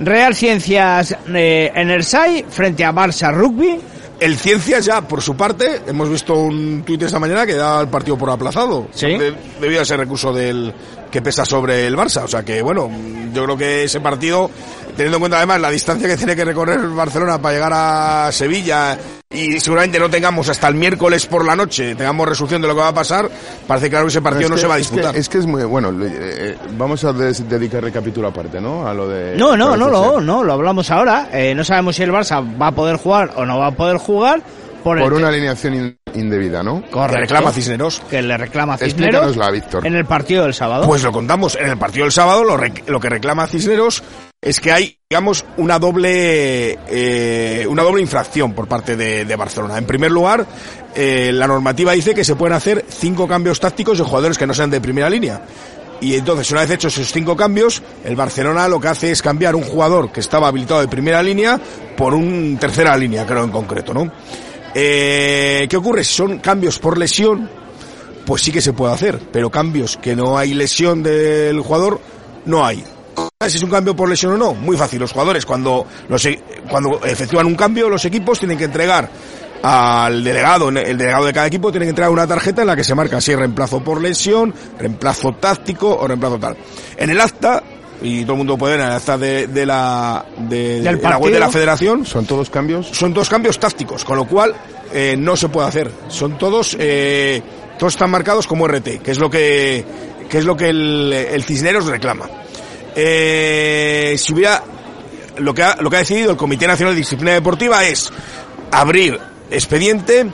Real Ciencias eh, en el SAI frente a Barça Rugby. El Ciencias ya, por su parte, hemos visto un tuit esta mañana que da el partido por aplazado. Sí. De- debido a ese recurso del que pesa sobre el Barça. O sea que, bueno, yo creo que ese partido, teniendo en cuenta además la distancia que tiene que recorrer Barcelona para llegar a Sevilla y seguramente no tengamos hasta el miércoles por la noche, tengamos resolución de lo que va a pasar, parece claro que ese partido Es no que- se va a es que- disputar. Es que es, muy bueno. eh, eh, vamos a des- dedicar capítulo aparte, ¿no? A lo de. No, no, no, no, no, lo hablamos ahora. Eh, no sabemos si el Barça va a poder jugar o no va a poder jugar por, el Por te- una alineación in- indebida, ¿no? Correcto. Que reclama Cisneros. que le reclama Cisneros Explícanosla, Víctor. en el partido del sábado. Pues lo contamos. En el partido del sábado lo, lo que reclama Cisneros es que hay, digamos, una doble, eh, una doble infracción por parte de, de Barcelona. En primer lugar, eh, la normativa dice que se pueden hacer cinco cambios tácticos de jugadores que no sean de primera línea. Y entonces, una vez hechos esos cinco cambios, el Barcelona lo que hace es cambiar un jugador que estaba habilitado de primera línea por un tercera línea, creo en concreto, ¿no? Eh, ¿Qué ocurre? Son cambios por lesión, pues sí que se puede hacer, pero cambios que no hay lesión del jugador, no hay. Si es un cambio por lesión o no, muy fácil. Los jugadores cuando los, e- cuando efectúan un cambio, los equipos tienen que entregar al delegado, el delegado de cada equipo tiene que entregar una tarjeta en la que se marca si reemplazo por lesión, reemplazo táctico o reemplazo tal. En el acta y todo el mundo puede ver en acta de, de la de, Del la web de la. Federación ¿Son todos cambios? son dos cambios tácticos, con lo cual eh, no se puede hacer. Son todos, eh, todos están marcados como RT, que es lo que, que es lo que el, el Cisneros reclama. Eh, si hubiera, lo que ha, lo que ha decidido el Comité Nacional de Disciplina Deportiva es abrir expediente.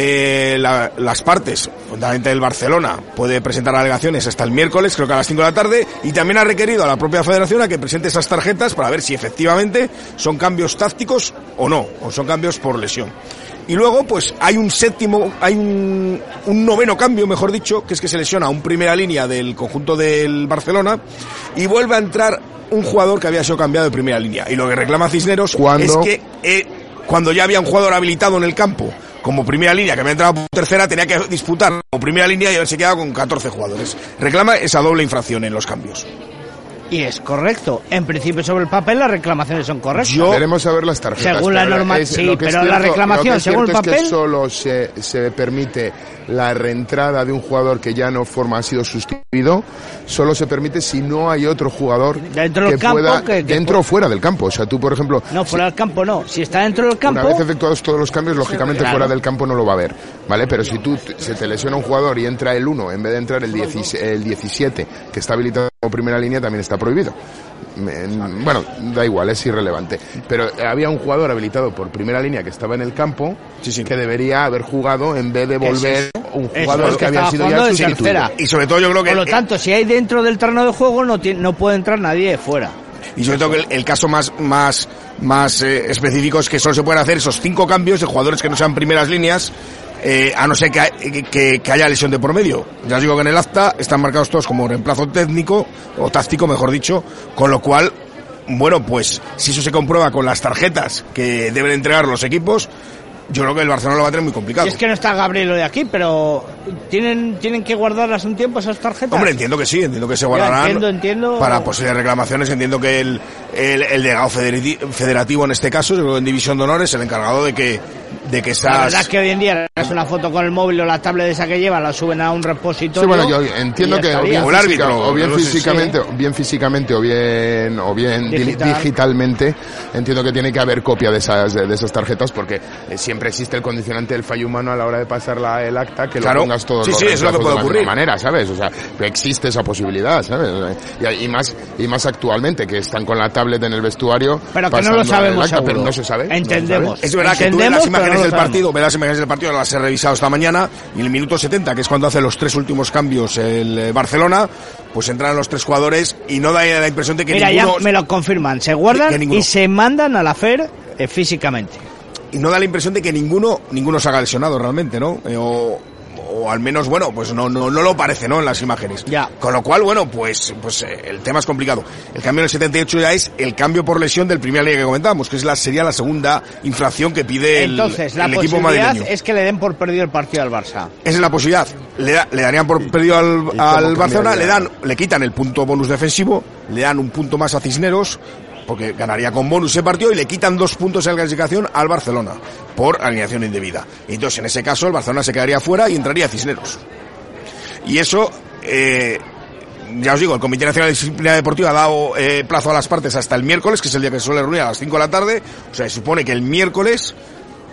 Eh, la- las partes, fundamentalmente el Barcelona, puede presentar alegaciones hasta el miércoles, creo que a las 5 de la tarde, y también ha requerido a la propia federación a que presente esas tarjetas para ver si efectivamente son cambios tácticos o no, o son cambios por lesión. Y luego, pues hay un séptimo, hay un, un noveno cambio, mejor dicho, que es que se lesiona un primera línea del conjunto del Barcelona y vuelve a entrar un jugador que había sido cambiado de primera línea. Y lo que reclama Cisneros ¿Cuándo? es que eh, cuando ya había un jugador habilitado en el campo como primera línea, que había entrado por tercera, tenía que disputar como primera línea y haberse quedado con 14 jugadores. Reclama esa doble infracción en los cambios. Y es correcto. En principio, sobre el papel, las reclamaciones son correctas. Yo- Queremos saber las tarjetas. Según la norma- es- sí, pero la reclamación, lo que es según el cierto es que papel- solo se, se permite la reentrada de un jugador que ya no forma, ha sido sustituido, solo se permite si no hay otro jugador Dentro que campo pueda, que- que dentro o fuera del campo. O sea, tú, por ejemplo, No, fuera del campo no. Si está dentro del campo, Una vez efectuados todos los cambios, lógicamente Claro. fuera del campo no lo va a ver, ¿vale? Pero si tú se te lesiona un jugador y entra el 1 en vez de entrar el, 10 el 17, que está habilitado como primera línea, también está prohibido. Bueno, da igual, es irrelevante. Pero había un jugador habilitado por primera línea que estaba en el campo, que debería haber jugado en vez de volver un jugador que que había sido ya sustituido. Y sobre todo yo creo que... por lo tanto, si hay dentro del terreno de juego, no, tiene- no puede entrar nadie de fuera. Y sobre todo que el, el caso más, más, más eh, específico es que solo se pueden hacer esos cinco cambios de jugadores que no sean primeras líneas, eh, a no ser que, que, que haya lesión de por medio. Ya os digo que en el acta están marcados todos como reemplazo técnico, o táctico mejor dicho, con lo cual, bueno, pues si eso se comprueba con las tarjetas que deben entregar los equipos, yo creo que el Barcelona lo va a tener muy complicado. Y es que no está Gabriel de aquí, pero ¿tienen, tienen que guardarlas un tiempo esas tarjetas. Hombre, entiendo que sí, entiendo que se guardarán. entiendo, entiendo. Para posibles reclamaciones, entiendo que el, el, el delegado federati- federativo en este caso, yo creo que en División de Honor, es el encargado de que, de que La esas. verdad es que hoy en día es una foto con el móvil o la tablet esa que lleva, la suben a un repositorio. Sí, bueno, yo entiendo que o bien, O el física- árbitro, o bien no sé, físicamente, bien físicamente o bien o bien di- Digital. digitalmente, entiendo que tiene que haber copia de esas de esas tarjetas porque eh, siempre existe el condicionante del fallo humano a la hora de pasar la, el acta que Claro. lo pongas todos Sí, los sí, es lo que reemplazos puede de ocurrir. manera, ¿sabes? O sea, existe esa posibilidad, ¿sabes? Y, y más y más actualmente que están con la tablet en el vestuario Pero que no lo el sabemos acta, pero no se sabe. no se Entendemos. sabe. Es verdad que tú ves Entendemos, las imágenes no del partido, ves las imágenes del partido, las he revisado esta mañana, y en el minuto 70, que es cuando hace los tres últimos cambios el eh, Barcelona, pues entran los tres jugadores y no da la impresión de que Mira, ninguno. ya me lo confirman. Se guardan y se mandan a la FER eh, físicamente. Y no da la impresión de que ninguno ninguno se haga lesionado realmente, ¿no? Eh, o, o al menos, bueno, pues no, no, no lo parece, ¿no? En las imágenes. Ya. Con lo cual, bueno, pues, pues eh, el tema es complicado. El cambio en el 78 ya es el cambio por lesión del primer liga que comentábamos, que es la, sería la segunda infracción que pide el, Entonces, la el equipo posibilidad madrileño. es que le den por perdido el partido al Barça. Esa es la posibilidad. Le, da- le darían por perdido al, Barcelona, le dan, le quitan el punto bonus defensivo, le dan un punto más a Cisneros, porque ganaría con bonus ese partido y le quitan dos puntos en la clasificación al Barcelona por alineación indebida. Entonces en ese caso el Barcelona se quedaría fuera y entraría Cisneros. Y eso, eh, ya os digo, el Comité Nacional de Disciplina Deportiva ha dado eh, plazo a las partes hasta el miércoles, que es el día que se suele reunir a las 5 de la tarde. O sea, se supone que el miércoles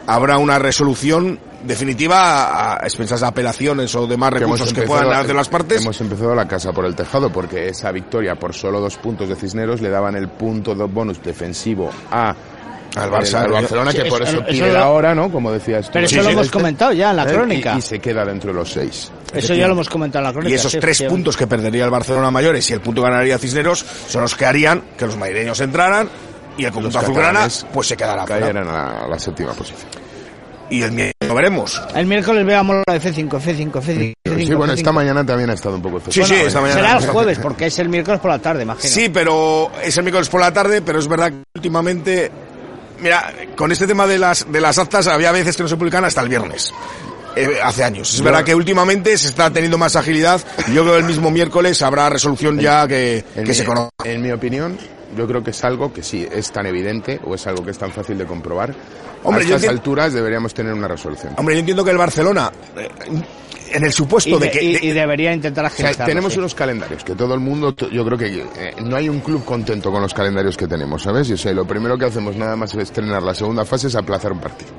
habrá una resolución definitiva a, expensas de apelaciones o demás que recursos que empezado- puedan hacer las partes. Hemos empezado la casa por el tejado porque esa victoria por solo dos puntos de Cisneros le daban el punto de bonus defensivo a Al Barça. al Barcelona que por eso- pide lo- la hora, ¿no? Como decías tú. Pero Sí, eso lo hemos este- comentado ya en la ¿Eh? crónica. Y, y se queda dentro de los seis. Eso ya lo hemos comentado en la crónica. Y esos sí, tres puntos que perdería el Barcelona mayores y el punto que ganaría Cisneros son los que harían que los madrileños entraran y el conjunto azulgrana pues se quedará a la, séptima posición. Y el miércoles lo veremos. El miércoles veamos la de F5, F5, F5. Sí, bueno, esta mañana también ha estado un poco Sí, sí, esta mañana. Será el jueves, porque es el miércoles por la tarde, imagino. Sí, pero es el miércoles por la tarde, pero es verdad que últimamente, mira, con este tema de las de las actas había veces que no se publican hasta el viernes. eh, hace años. Es verdad que últimamente se está teniendo más agilidad yo creo que el mismo miércoles habrá resolución ya que, En que mi- se conoce. En mi opinión, yo creo que es algo que sí es tan evidente o es algo que es tan fácil de comprobar. Hombre, a estas enti- alturas deberíamos tener una resolución. Hombre, yo entiendo que el Barcelona, eh, en el supuesto Y, de de- que... y- de- y debería intentar O sea, agilizarlo. tenemos sí. unos calendarios que todo el mundo, yo creo que eh, no hay un club contento con los calendarios que tenemos, ¿sabes? Y o sea, lo primero que hacemos nada más estrenar la segunda fase es aplazar un partido.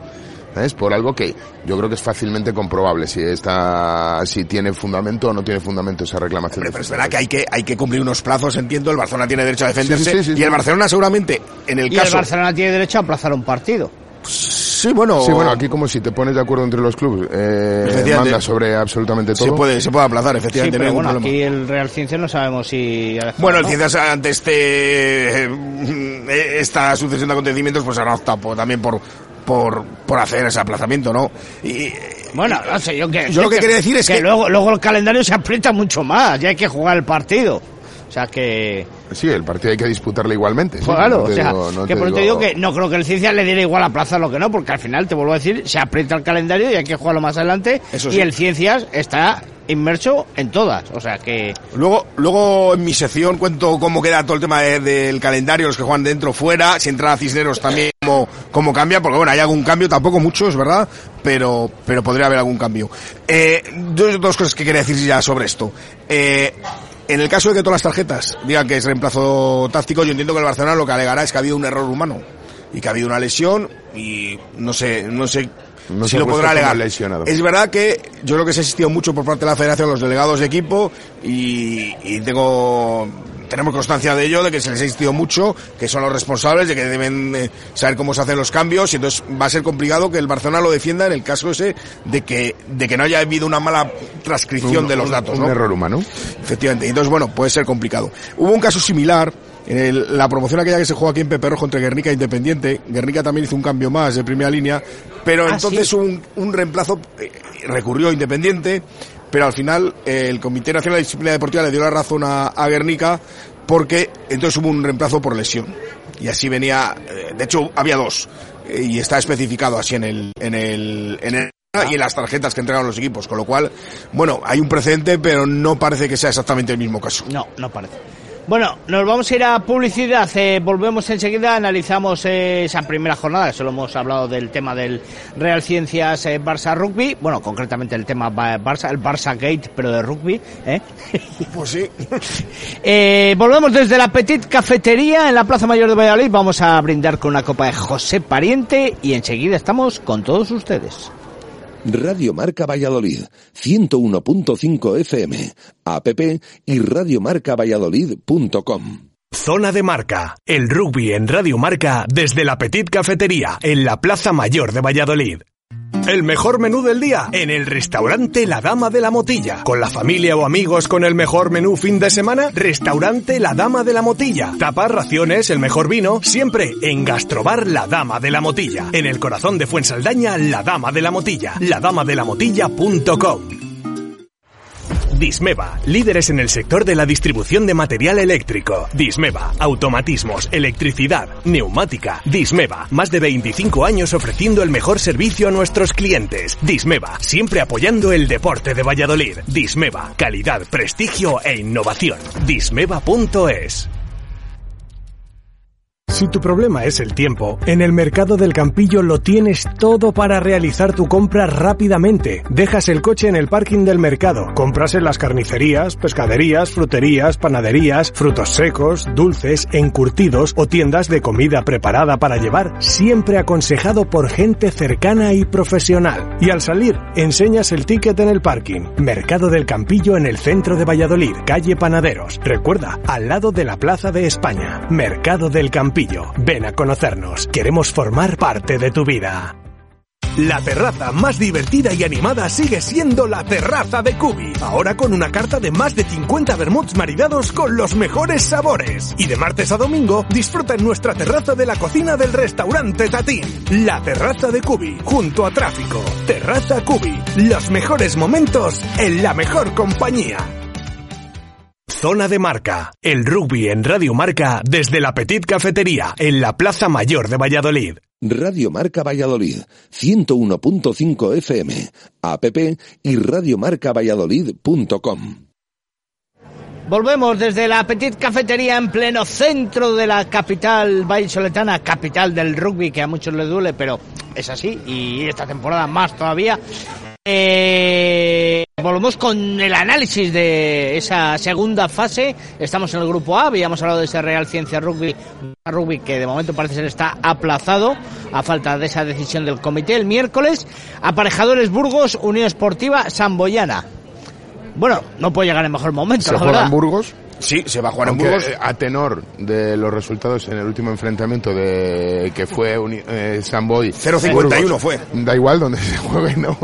¿Sabes? Por algo que yo creo que es fácilmente comprobable si está, si tiene fundamento o no tiene fundamento esa reclamación. Hombre, pero es verdad que hay que, hay que cumplir unos plazos, entiendo. El Barcelona tiene derecho a defenderse. Sí, sí, sí, sí, y el sí. Barcelona seguramente, en el Y el caso... Barcelona tiene derecho a aplazar un partido. Sí, bueno... Sí, bueno, aquí como si te pones de acuerdo entre los clubes, eh, manda sobre absolutamente todo. se puede, se puede aplazar, Sí, efectivamente. no pero hay bueno, problema. aquí el Real Ciencia no sabemos si... ha dejado, Bueno, el ¿no? Ciencias ante este eh, esta sucesión de acontecimientos pues optado por- también por por por hacer ese aplazamiento, ¿no? Y Bueno, no sé, yo que... Yo lo que quería decir es que- luego, luego el calendario se aprieta mucho más, ya hay que jugar el partido. O sea que... Sí, el partido hay que disputarle igualmente. sí, Claro, no te o sea, digo- no que te por eso te digo- digo que no creo que el Ciencia le diera igual a Plaza lo que no, porque al final, te vuelvo a decir, se aprieta el calendario y hay que jugarlo más adelante. Eso y el Ciencias está inmerso en todas. O sea que... Luego, luego en mi sección cuento cómo queda todo el tema de- del calendario, los que juegan dentro, fuera, si entra Cisneros también, cómo, cómo cambia, porque bueno, hay algún cambio, tampoco mucho, es verdad, pero, pero podría haber algún cambio. Eh, dos, dos cosas que quería decir ya sobre esto. Eh, en el caso de que todas las tarjetas digan que es reemplazo táctico, yo entiendo que el Barcelona lo que alegará es que ha habido un error humano y que ha habido una lesión y no sé, no sé No si lo podrá alegar. lesionado. Es verdad que yo creo que se ha existido mucho por parte de la federación, los delegados de equipo, y, y tengo, tenemos constancia de ello, de que se les ha existido mucho, que son los responsables, de que deben eh, saber cómo se hacen los cambios, y entonces va a ser complicado que el Barcelona lo defienda en el caso ese de que, de que no haya habido una mala transcripción Un- de los un- datos, Un ¿no? error humano. Efectivamente. Entonces, bueno, puede ser complicado. Hubo un caso similar en el- la promoción aquella que se jugó aquí en Pepe Rojo entre Guernica e Independiente. Guernica también hizo un cambio más de primera línea, pero Ah, entonces ¿sí? un, un reemplazo eh, recurrió Independiente, pero al final eh, el Comité Nacional de Disciplina Deportiva le dio la razón a, a Guernica porque entonces hubo un reemplazo por lesión. Y así venía, eh, de hecho había dos, eh, y está especificado así en el, en el, en el y en las tarjetas que entregan los equipos, con lo cual, bueno, hay un precedente, pero no parece que sea exactamente el mismo caso. No, no parece. Bueno, nos vamos a ir a publicidad. eh, volvemos enseguida. Analizamos eh, esa primera jornada. Solo hemos hablado del tema del Real Ciencias eh, Barça Rugby. Bueno, concretamente el tema ba- Barça, el Barça Gate, pero de rugby. ¿eh? Pues sí. Eh, volvemos desde la Petit Cafetería en la Plaza Mayor de Valladolid. Vamos a brindar con una copa de José Pariente y enseguida estamos con todos ustedes. Radio Marca Valladolid, 101.5 FM, app y radiomarcavalladolid.com. Zona de Marca, el rugby en Radio Marca desde la Petit Cafetería en la Plaza Mayor de Valladolid. El mejor menú del día en el restaurante La Dama de la Motilla. Con la familia o amigos con el mejor menú fin de semana, restaurante La Dama de la Motilla. Tapas, raciones, el mejor vino, siempre en Gastrobar La Dama de la Motilla. En el corazón de Fuensaldaña, La Dama de la Motilla. Ladamadelamotilla.com. Dismeva, líderes en el sector de la distribución de material eléctrico. Dismeva, automatismos, electricidad, neumática. Dismeva, más de 25 años ofreciendo el mejor servicio a nuestros clientes. Dismeva, siempre apoyando el deporte de Valladolid. Dismeva, calidad, prestigio e innovación. Dismeva.es. Si tu problema es el tiempo, en el mercado del Campillo lo tienes todo para realizar tu compra rápidamente. Dejas el coche en el parking del mercado, compras en las carnicerías, pescaderías, fruterías, panaderías, frutos secos, dulces, encurtidos o tiendas de comida preparada para llevar, siempre aconsejado por gente cercana y profesional. Y al salir, enseñas el ticket en el parking. Mercado del Campillo en el centro de Valladolid, calle Panaderos. Recuerda, al lado de la Plaza de España. Mercado del Campillo. Ven a conocernos. Queremos formar parte de tu vida. La terraza más divertida y animada sigue siendo la terraza de Cubi. Ahora con una carta de más de 50 vermuts maridados con los mejores sabores. Y de martes a domingo disfruta en nuestra terraza de la cocina del restaurante Tatín. La terraza de Cubi, junto a tráfico. Terraza Cubi, los mejores momentos en la mejor compañía. Zona de Marca, el rugby en Radio Marca desde la Petit Cafetería en la Plaza Mayor de Valladolid. Radio Marca Valladolid, 101.5 FM, app y radiomarcavalladolid.com. Volvemos desde la Petit Cafetería en pleno centro de la capital vallisoletana, capital del rugby, que a muchos les duele, pero es así, y esta temporada más todavía. Eh, volvemos con el análisis de esa segunda fase. Estamos en el grupo A, habíamos hablado de ese Real Ciencia Rugby, rugby que de momento parece ser está aplazado a falta de esa decisión del comité el miércoles. Aparejadores Burgos, Unión Esportiva Samboyana. Bueno, no puede llegar en mejor momento. ¿Se la juega verdad. en Burgos? Sí, se va a jugar en Burgos. a tenor de los resultados en el último enfrentamiento de que fue uni- eh, Samboy 0-51 Burgos, fue. Da igual donde se juegue, ¿no?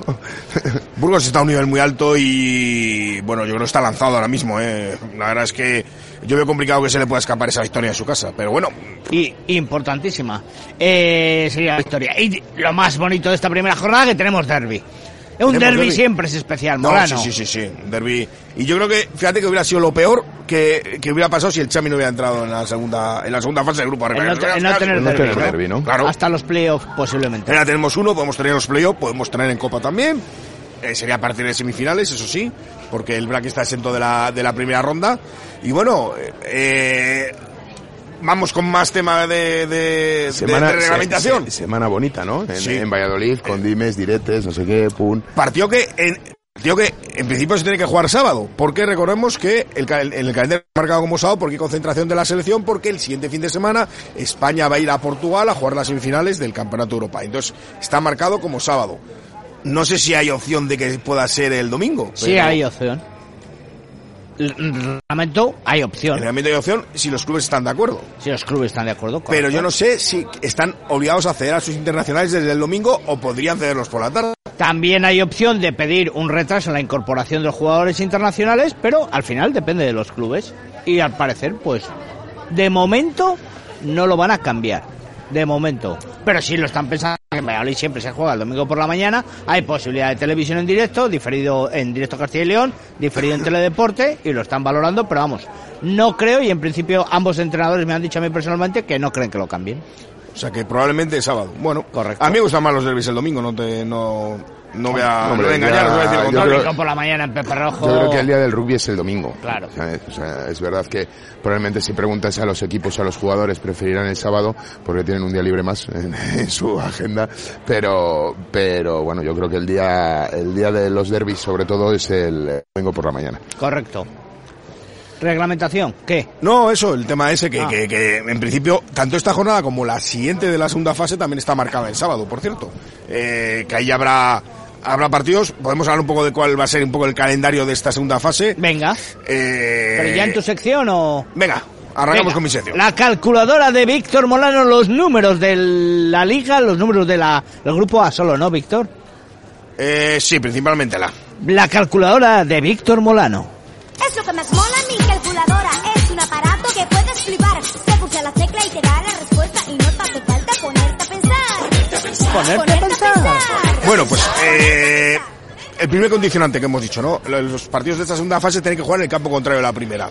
Burgos está a un nivel muy alto y bueno, yo creo que está lanzado ahora mismo. Eh. La verdad es que yo veo complicado que se le pueda escapar esa victoria en su casa, pero bueno, y importantísima eh, sería la victoria. Y lo más bonito de esta primera jornada que tenemos derby. Un Tenemos derby, siempre es especial, No, Molano. sí, sí, sí, sí, un derbi. Y yo creo que, fíjate que hubiera sido lo peor que, que hubiera pasado si el Chami no hubiera entrado en la segunda, en la segunda fase del grupo. El no, te- el no tener No derbi, tener ¿no? derbi, ¿no? Claro. Hasta los playoffs posiblemente. Ahora tenemos uno, podemos tener en los playoffs, podemos tener en Copa también. Eh, sería a partir de semifinales, eso sí, porque el Black está exento de la, de la primera ronda. Y bueno, eh, eh, vamos con más tema de, de, de- de reglamentación. se- se- semana bonita, ¿no? En, Sí. en Valladolid, con dimes, diretes, no sé qué, pum. Partido que en, partido que en principio se tiene que jugar sábado, porque recordemos que el, cal- en el calendario está marcado como sábado, porque hay concentración de la selección, porque el siguiente fin de semana España va a ir a Portugal a jugar las semifinales del Campeonato de Europa. Entonces está marcado como sábado. No sé si hay opción de que pueda ser el domingo. Sí hay opción. Reglamento, hay En opción. el reglamento hay opción si los clubes están de acuerdo. Si los clubes están de acuerdo. Pero yo no sé si están obligados a ceder a sus internacionales desde el domingo o podrían cederlos por la tarde. También hay opción de pedir un retraso en la incorporación de los jugadores internacionales, pero al final depende de los clubes. Y al parecer, pues, de momento no lo van a cambiar. De momento. Pero sí lo están pensando que en Valladolid siempre se juega el domingo por la mañana. Hay posibilidad de televisión en directo, diferido en directo Castilla y León, diferido en Teledeporte y lo están valorando, pero vamos, no creo y en principio ambos entrenadores me han dicho a mí personalmente que no creen que lo cambien. O sea que probablemente es sábado. Bueno, Correcto. A mí me gustan más los derbis el domingo, no te, no, no voy a, Hombre, no voy a engañar, ya- no voy a decir yo contrario. creo- Domingo por la mañana en Pepe Rojo. Yo creo que el día del rugby es el domingo. Claro. ¿sabes? O sea, es verdad que probablemente si preguntas a los equipos, a los jugadores, preferirán el sábado porque tienen un día libre más en, en su agenda. Pero, pero bueno, yo creo que el día, el día de los derbis sobre todo es el domingo por la mañana. Correcto. Reglamentación, ¿qué? No, eso, el tema ese que, Ah. que, que en principio, tanto esta jornada como la siguiente de la segunda fase también está marcada el sábado, por cierto. Eh, que ahí habrá, habrá partidos. Podemos hablar un poco de cuál va a ser un poco el calendario de esta segunda fase. Venga. Eh, ¿Pero ya en tu sección o...? Venga, arrancamos Venga, con mi sección. La calculadora de Víctor Molano, los números de la liga, los números de la, del grupo A solo, ¿no, Víctor? Eh, sí, principalmente la. La calculadora de Víctor Molano. Es lo que más mola mi calculadora. Es un aparato que puedes flipar. Se pulsa la tecla y te da la respuesta. Y no te hace falta ponerte a pensar. Ponerte a pensar. Bueno, pues eh, el primer condicionante que hemos dicho, ¿no? Los partidos de esta segunda fase tienen que jugar en el campo contrario de la primera.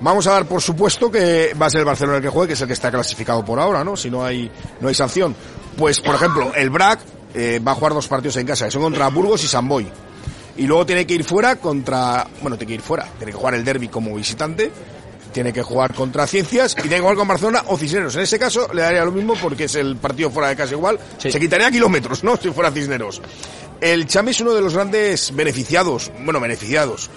Vamos a dar por supuesto que va a ser el Barcelona el que juegue, que es el que está clasificado por ahora, ¿no? Si no hay no hay sanción. Pues, por ejemplo, el BRAC eh, va a jugar dos partidos en casa, que son contra Burgos y San Boy. Y luego tiene que ir fuera contra, bueno, tiene que ir fuera, tiene que jugar el derby como visitante, tiene que jugar contra Ciencias y tiene que jugar con Barcelona o Cisneros. En ese caso le daría lo mismo porque es el partido fuera de casa igual. Sí. Se quitaría kilómetros, ¿no? Si fuera Cisneros. El Chame es uno de los grandes beneficiados, bueno, beneficiados.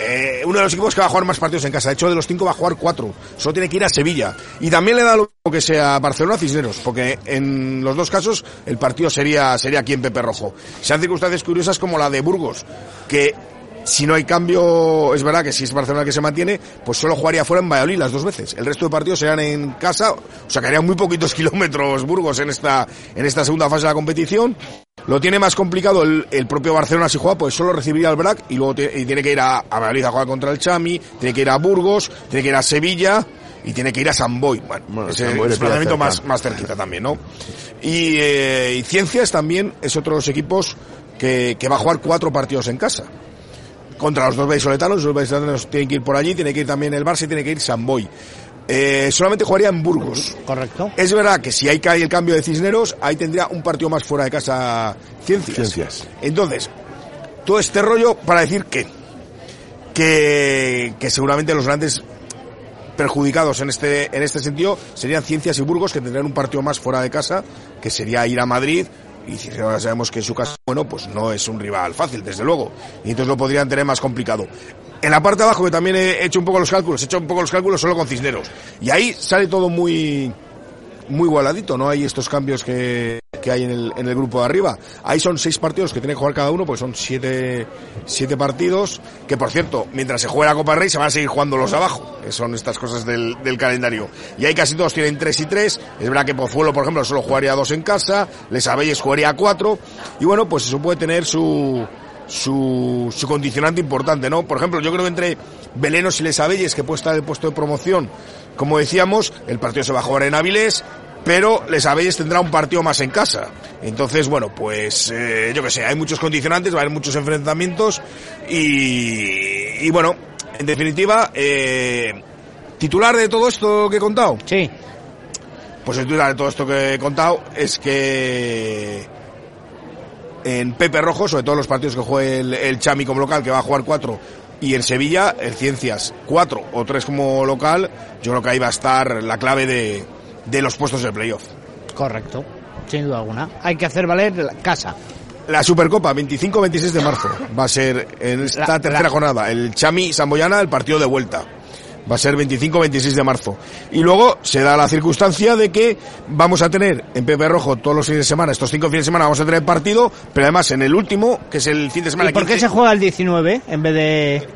Eh, uno de los equipos que va a jugar más partidos en casa. De hecho, de los cinco va a jugar cuatro. Solo tiene que ir a Sevilla. Y también le da lo mismo que sea Barcelona Cisneros, porque en los dos casos el partido sería, sería aquí en Pepe Rojo. Se dan circunstancias curiosas como la de Burgos, que si no hay cambio, es verdad que si es Barcelona que se mantiene, pues solo jugaría fuera en Valladolid las dos veces. El resto de partidos serán en casa, o sea, que harían muy poquitos kilómetros Burgos en esta, en esta segunda fase de la competición. Lo tiene más complicado el, el propio Barcelona si juega, pues solo recibiría al BRAC y luego te- y tiene que ir a, a Valladolid a jugar contra el Chami, tiene que ir a Burgos, tiene que ir a Sevilla y tiene que ir a San Boy. Bueno, es pilla desplazamiento más, más cerquita también, ¿no? Y, eh, y Ciencias también es otro de los equipos que, que va a jugar cuatro partidos en casa contra los dos vallisoletanos, los vallisoletanos tienen que ir por allí, tiene que ir también el Barça y tiene que ir San Boy. eh, solamente jugaría en Burgos. Correcto. Es verdad que si ahí cae el cambio de Cisneros, ahí tendría un partido más fuera de casa Ciencias. Ciencias. Entonces, todo este rollo para decir que, que, que seguramente los grandes perjudicados en este, en este sentido serían Ciencias y Burgos, que tendrían un partido más fuera de casa, que sería ir a Madrid. Y ahora sabemos que en su casa, bueno, pues no es un rival fácil, desde luego. Y entonces lo podrían tener más complicado. En la parte de abajo, que también he hecho un poco los cálculos, he hecho un poco los cálculos solo con Cisneros. Y ahí sale todo muy, muy igualadito, no hay estos cambios que, que hay en el, grupo de arriba. Ahí son seis partidos que tiene que jugar cada uno, pues son siete, siete partidos, que por cierto, mientras se juegue la Copa Rey se van a seguir jugando los de abajo, que son estas cosas del, calendario. Y ahí casi todos tienen tres y tres, es verdad que Pozuelo, por ejemplo, solo jugaría dos en casa, Les Abelles jugaría cuatro, y bueno, pues eso puede tener su, su, su condicionante importante, ¿no? Por ejemplo, yo creo que entre Belenos y Les Abelles, que puede estar en el puesto de promoción, como decíamos, el partido se va a jugar en Avilés, pero Les Abelles tendrá un partido más en casa. Entonces, bueno, pues eh, yo que sé, hay muchos condicionantes, va a haber muchos enfrentamientos y, y bueno, en definitiva, eh, titular de todo esto que he contado. Sí. Pues el titular de todo esto que he contado es que en Pepe Rojo, sobre todo los partidos que juegue el, el Chami como local, que va a jugar cuatro, y en Sevilla, el Ciencias cuatro o tres como local, yo creo que ahí va a estar la clave de, de los puestos de playoff. Correcto. Sin duda alguna. Hay que hacer valer la casa. La Supercopa, 25-26 de marzo, va a ser en esta La- tercera la- jornada. El Chami Samboyana, el partido de vuelta. Va a ser 25-26 de marzo. Y luego se da la circunstancia de que vamos a tener en Pepe Rojo todos los fines de semana, estos cinco fines de semana vamos a tener partido, pero además en el último, que es el fin de semana ¿Y por qué 15, se juega el 19 en vez de...?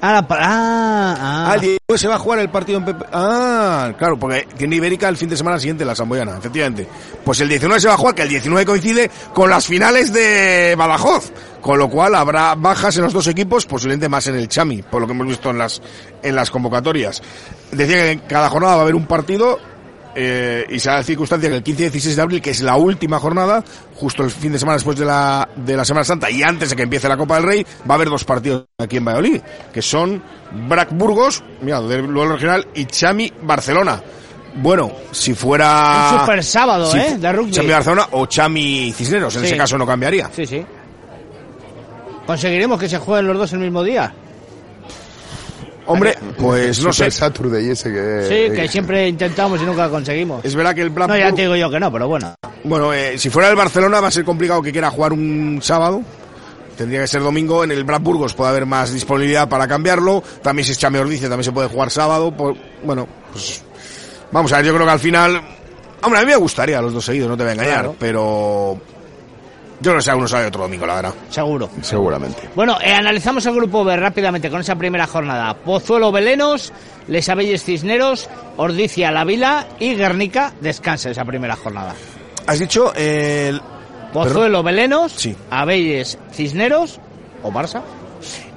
Ah, la ah, ah. Ah, el 19 se va a jugar el partido en Pepe. Ah, claro, porque tiene Ibérica el fin de semana siguiente, la Samboyana, efectivamente. Pues el 19 se va a jugar, que el 19 coincide con las finales de Badajoz. Con lo cual habrá bajas en los dos equipos, posiblemente más en el Chami, por lo que hemos visto en las, en las convocatorias. Decía que en cada jornada va a haber un partido, eh, y se da la circunstancia que el 15 y 16 de abril, que es la última jornada, justo el fin de semana después de la, de la Semana Santa y antes de que empiece la Copa del Rey, va a haber dos partidos aquí en Valladolid, que son Brac Burgos, mira, del duelo regional, y Chami Barcelona. Bueno, si fuera... Un super sábado, si ¿eh? De rugby. Chami Barcelona o Chami Cisneros, en Sí. ese caso no cambiaría. Sí, sí. ¿Conseguiremos que se jueguen los dos el mismo día? Hombre, pues no sé. Saturday ese que... Sí, que siempre intentamos y nunca conseguimos. Es verdad que el Black No, ya te digo yo que no, pero bueno. Bueno, eh, si fuera el Barcelona va a ser complicado que quiera jugar un sábado. Tendría que ser domingo. En el Brad Burgos puede haber más disponibilidad para cambiarlo. También si es Chame Ordice también se puede jugar sábado. Por- bueno, pues vamos a ver. Yo creo que al final, hombre, a mí me gustaría los dos seguidos, no te voy a engañar, Claro. pero yo no sé, uno sabe otro domingo, la verdad. Seguro. Seguramente. Bueno, eh, analizamos el grupo B rápidamente con esa primera jornada. Pozuelo Belenos, Les Abelles Cisneros, Ordicia La Vila y Guernica descansa esa primera jornada. Has dicho el Pozuelo Belenos, Sí. Abelles Cisneros o Barça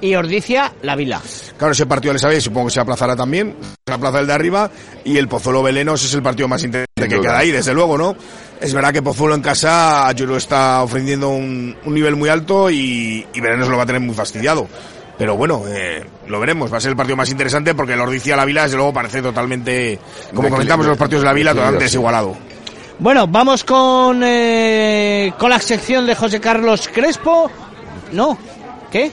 y Ordicia La Vila. Claro, ese partido, sabéis, supongo que se aplazará también. Se aplaza el de arriba. Y el Pozuelo Belenos es el partido más interesante que queda ahí, desde luego, ¿no? Es verdad que Pozuelo en casa, creo, está ofreciendo un, un nivel muy alto y, y lo va a tener muy fastidiado. Pero bueno, eh, lo veremos. Va a ser el partido más interesante porque el Ordicia La Vila, desde luego, parece totalmente, como comentamos en los partidos de La Vila, totalmente desigualado. Bueno, vamos con, eh, con la sección de José Carlos Crespo. No, ¿qué?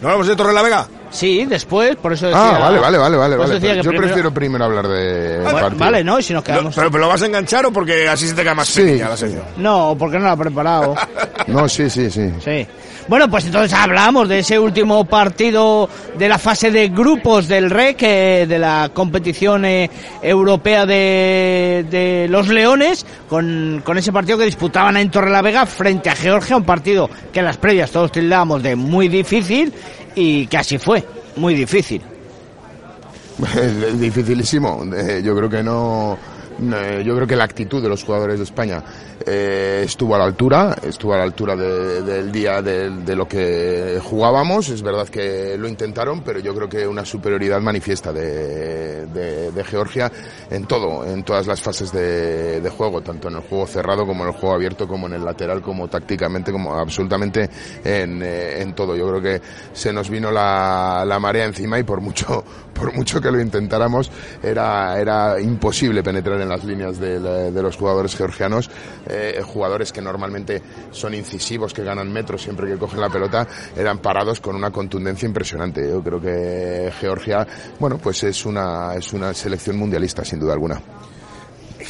¿No hablamos de Torre la Vega? Sí, después, por eso decía... Ah, vale, vale, vale, vale. vale. decía que Yo primero- prefiero primero hablar de partido. vale, ¿no? Y si nos quedamos... pero, pero lo vas a enganchar o porque así se te queda más Sí. pequeña la sección. No, porque no lo ha preparado. No, sí, sí, sí. Sí. Bueno, pues entonces hablamos de ese último partido de la fase de grupos del REC, eh, de la competición eh, europea de, de los Leones, con, con ese partido que disputaban en Torrelavega frente a Georgia, un partido que en las previas todos tildábamos de muy difícil y que así fue, muy difícil. Dificilísimo. Eh, Yo creo que no, yo creo que la actitud de los jugadores de España eh, estuvo a la altura, estuvo a la altura de- del día de, lo que jugábamos. Es verdad que lo intentaron, pero yo creo que una superioridad manifiesta de, Georgia en todo, en todas las fases de, juego, tanto en el juego cerrado como en el juego abierto, como en el lateral, como tácticamente, como absolutamente en, eh, todo. Yo creo que se nos vino la, la marea encima y por mucho, por mucho que lo intentáramos, era, era imposible penetrar en las líneas del- de los jugadores georgianos, eh, jugadores que normalmente son incisivos, que ganan metros siempre que cogen la pelota, eran parados con una contundencia impresionante. Yo creo que Georgia, bueno, pues es una, es una selección mundialista, sin duda alguna.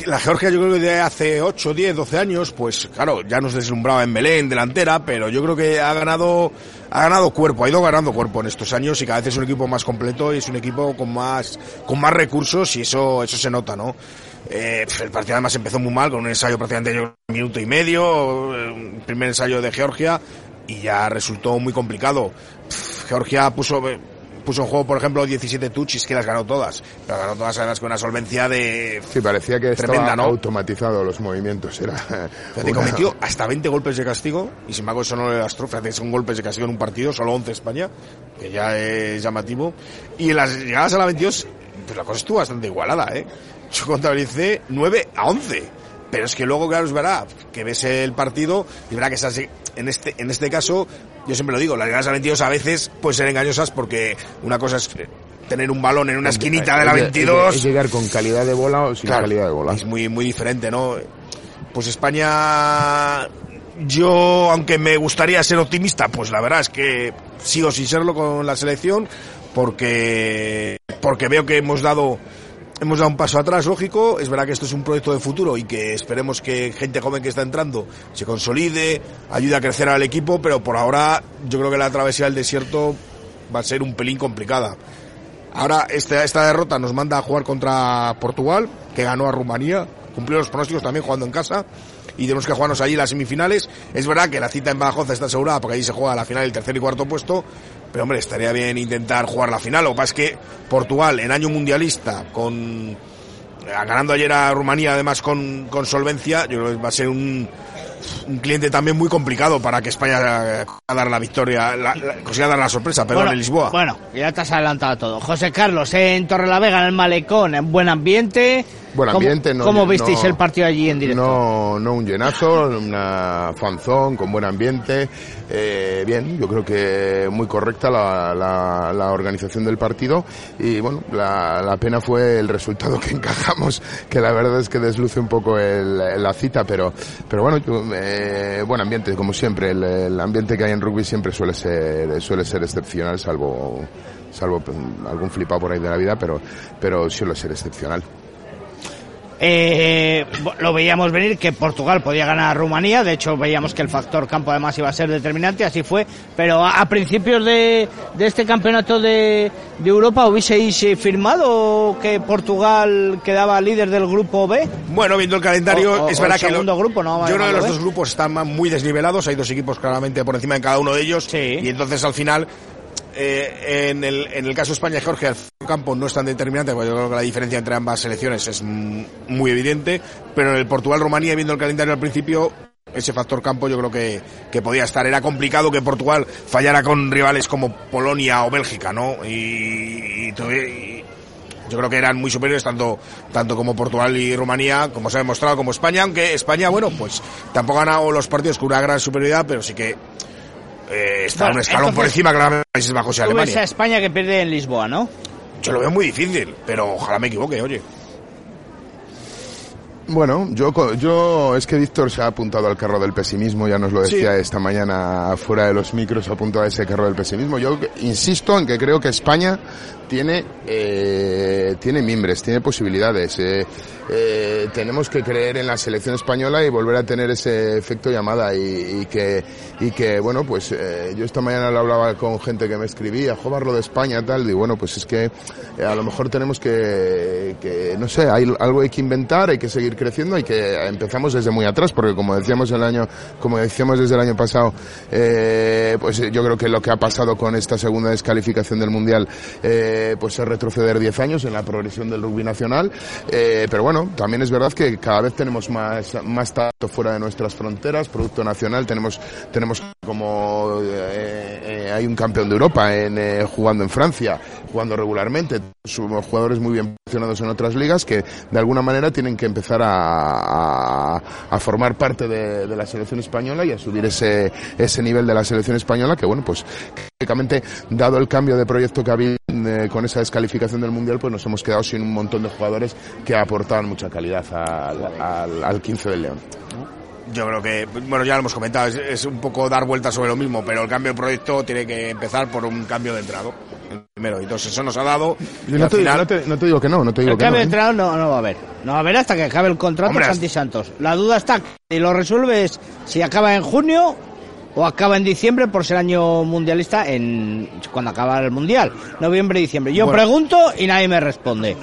La Georgia yo creo que de hace 8, 10, 12 años, pues claro, ya nos deslumbraba en Belén, delantera, pero yo creo que ha ganado, ha ganado cuerpo, ha ido ganando cuerpo en estos años y cada vez es un equipo más completo y es un equipo con más, con más recursos y eso, eso se nota, ¿no? Eh, pf, el partido además empezó muy mal, con un ensayo prácticamente de un minuto y medio, un primer ensayo de Georgia y ya resultó muy complicado. Pf, Georgia puso, eh, puso en juego, por ejemplo, 17 tuchis que las ganó todas, pero ganó todas además con una solvencia de Sí, parecía que Tremenda, estaba ¿no? automatizado los movimientos. Era Fíjate, una- cometió hasta 20 golpes de castigo y sin embargo eso no le lastró. Fíjate, son golpes de castigo en un partido, solo 11 España, que ya es llamativo. Y en las llegadas a la 22, pues la cosa estuvo bastante igualada, ¿eh? Yo contabilicé 9 a 11. Pero es que luego, claro, es verdad, que ves el partido y verá que es así. En este, en este caso, yo siempre lo digo, las llegadas a 22 a veces pueden ser engañosas porque una cosa es tener un balón en una esquinita de la Es- es- 22 Es llegar con calidad de bola o sin Claro, calidad de bola. Es muy, muy diferente, ¿no? Pues España, yo, aunque me gustaría ser optimista, pues la verdad es que sigo sin serlo con la selección, porque, porque veo que hemos dado, hemos dado un paso atrás, lógico. Es verdad que esto es un proyecto de futuro y que esperemos que gente joven que está entrando se consolide, ayude a crecer al equipo, pero por ahora yo creo que la travesía del desierto va a ser un pelín complicada. Ahora esta, esta derrota nos manda a jugar contra Portugal, que ganó a Rumanía, cumplió los pronósticos también jugando en casa, y tenemos que jugarnos allí las semifinales. Es verdad que la cita en Badajoz está asegurada porque allí se juega la final el tercer y cuarto puesto, pero hombre, estaría bien intentar jugar la final. Lo que pasa es que Portugal, en año mundialista, con eh, ganando ayer a Rumanía además con, con solvencia, yo creo que va a ser un, un cliente también muy complicado para que España eh, consiga dar la victoria, la, la- consiga dar la sorpresa, perdón, bueno, en Lisboa. Bueno, ya te has adelantado todo. José Carlos, en Torrelavega, en el Malecón, en buen ambiente. Buen ¿Cómo- ambiente, no- ¿Cómo visteis no- el partido allí en directo? No, no un llenazo, una fanzón con buen ambiente. Eh, bien, yo creo que muy correcta la, la, la organización del partido y bueno, la, la pena fue el resultado que encajamos, que la verdad es que desluce un poco el- la cita, pero, pero bueno, yo, eh, buen ambiente, como siempre. El, el ambiente que hay en rugby siempre suele ser, suele ser excepcional, salvo salvo mm, algún flipado por ahí de la vida, pero, pero suele ser excepcional. Eh, lo veíamos venir que Portugal podía ganar a Rumanía, de hecho veíamos que el factor campo además iba a ser determinante, así fue, pero a, a principios de, de este campeonato de, de Europa hubieseis eh, firmado que Portugal quedaba líder del grupo B. Bueno, viendo el calendario, O- o- es verdad el que lo- segundo grupo, ¿no? yo creo que Llamarlo, los dos grupos están muy desnivelados, hay dos equipos claramente por encima de cada uno de ellos Sí. y entonces al final eh, en, el, en el caso España y Georgia el campo no es tan determinante porque yo creo que la diferencia entre ambas selecciones es muy evidente, pero en el Portugal-Rumanía viendo el calendario al principio ese factor campo yo creo que, que podía estar. Era complicado que Portugal fallara con rivales como Polonia o Bélgica, ¿no? Y, y y yo creo que eran muy superiores tanto, tanto como Portugal y Rumanía, como se ha demostrado, como España, aunque España, bueno, pues tampoco ha ganado los partidos con una gran superioridad, pero sí que eh, está Bueno, un escalón por entonces, encima claramente de Países Bajos y Tú ves a Alemania. España que pierde en Lisboa, ¿no? Yo lo veo muy difícil, pero ojalá me equivoque, oye. Bueno, yo, yo es que Víctor se ha apuntado al carro del pesimismo, ya nos lo decía esta mañana fuera de los micros, se ha apuntado a ese carro del pesimismo. Yo insisto en que creo que España tiene, eh, tiene mimbres, tiene posibilidades. eh, eh, tenemos que creer en la selección española y volver a tener ese efecto llamada y, que, y que, bueno, pues yo esta mañana lo hablaba con gente que me escribía, joder, lo de España, tal, y bueno, pues es que a lo mejor tenemos que, no sé, hay algo hay que inventar, hay que seguir creciendo, hay que empezamos desde muy atrás, porque como decíamos el año, como decíamos desde el año pasado, pues yo creo que lo que ha pasado con esta segunda descalificación del mundial, pues es retroceder 10 años en la progresión del rugby nacional, eh, pero bueno, también es verdad que cada vez tenemos más, más talento fuera de nuestras fronteras, producto nacional, tenemos, tenemos como eh, eh, hay un campeón de Europa en, jugando en Francia, jugando regularmente, somos jugadores muy bien posicionados en otras ligas que de alguna manera tienen que empezar a, a, a formar parte de, la selección española y a subir ese, ese nivel de la selección española que bueno, pues lógicamente, dado el cambio de proyecto que ha habido eh, con esa descalificación del Mundial, pues nos hemos quedado sin un montón de jugadores que aportaban mucha calidad al, al, al 15 del León. Yo creo que, bueno, ya lo hemos comentado, es, es, un poco dar vueltas sobre lo mismo, pero el cambio de proyecto tiene que empezar por un cambio de entrado. Primero, entonces eso nos ha dado. Yo no, te, final... no, te, no, te, digo que no, no te digo el que cambio no. de entrado no, no va a haber. No va a haber hasta que acabe el contrato Hombre, Santi Santos. La duda está, y lo resuelves si acaba en junio o acaba en diciembre por ser año mundialista en cuando acaba el mundial, noviembre diciembre. Yo Bueno. pregunto y nadie me responde.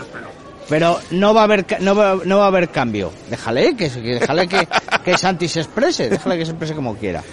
Pero no va a haber no va, no va a haber cambio. Déjale que déjale que, que Santi se exprese, déjale que se exprese como quiera.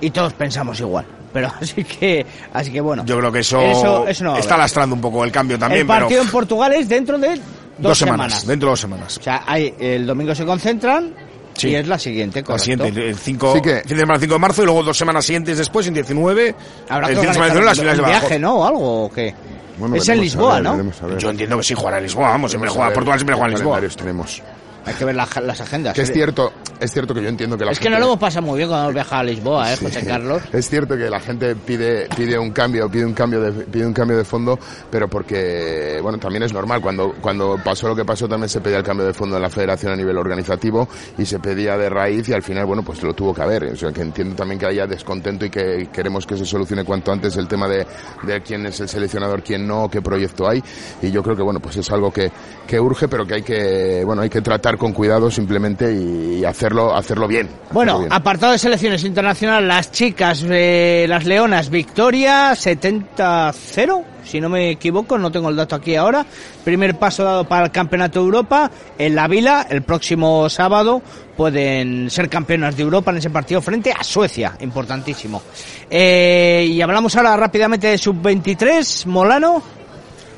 Y todos pensamos igual. Pero así que así que bueno. Yo creo que eso, Eso- eso no está lastrando un poco el cambio también, el partido pero en Portugal es dentro de dos, dos semanas, semanas. dentro de dos semanas. O sea, hay, el domingo se concentran Sí. y es la siguiente, La correcto. siguiente, el 5, Sí que- de semana 5 de marzo y luego dos semanas siguientes después, en 19, Habrá el que fin de semana organizar 19 las finales de un viaje, ¿no? O algo, ¿o qué? Bueno, es en Lisboa, ver, ¿no? Yo entiendo que sí jugará en Lisboa, vamos, siempre juega, Portugal siempre juega en Lisboa. tenemos. Hay que ver la- las agendas. Que es ¿eh? cierto, es cierto que yo entiendo que la Es que no lo hemos pasado muy bien cuando hemos viajado a Lisboa, ¿eh, Sí. José Carlos? Es cierto que la gente pide pide un cambio, pide un cambio de pide un cambio de fondo, pero porque bueno, también es normal cuando cuando pasó lo que pasó también se pedía el cambio de fondo en la Federación a nivel organizativo y se pedía de raíz y al final bueno, pues lo tuvo que haber, o sea, que entiendo también que haya descontento y que queremos que se solucione cuanto antes el tema de, de quién es el seleccionador, quién no, qué proyecto hay y yo creo que bueno, pues es algo que que urge, pero que hay que bueno, hay que tratar con cuidado simplemente y hacerlo hacerlo bien. Bueno, hacerlo bien. apartado de selecciones internacionales, las chicas, eh, las leonas, victoria 70-0, si no me equivoco, no tengo el dato aquí ahora. Primer paso dado para el Campeonato de Europa en la Vila, el próximo sábado pueden ser campeonas de Europa en ese partido frente a Suecia, importantísimo. Eh, y hablamos ahora rápidamente de sub-23, Molano.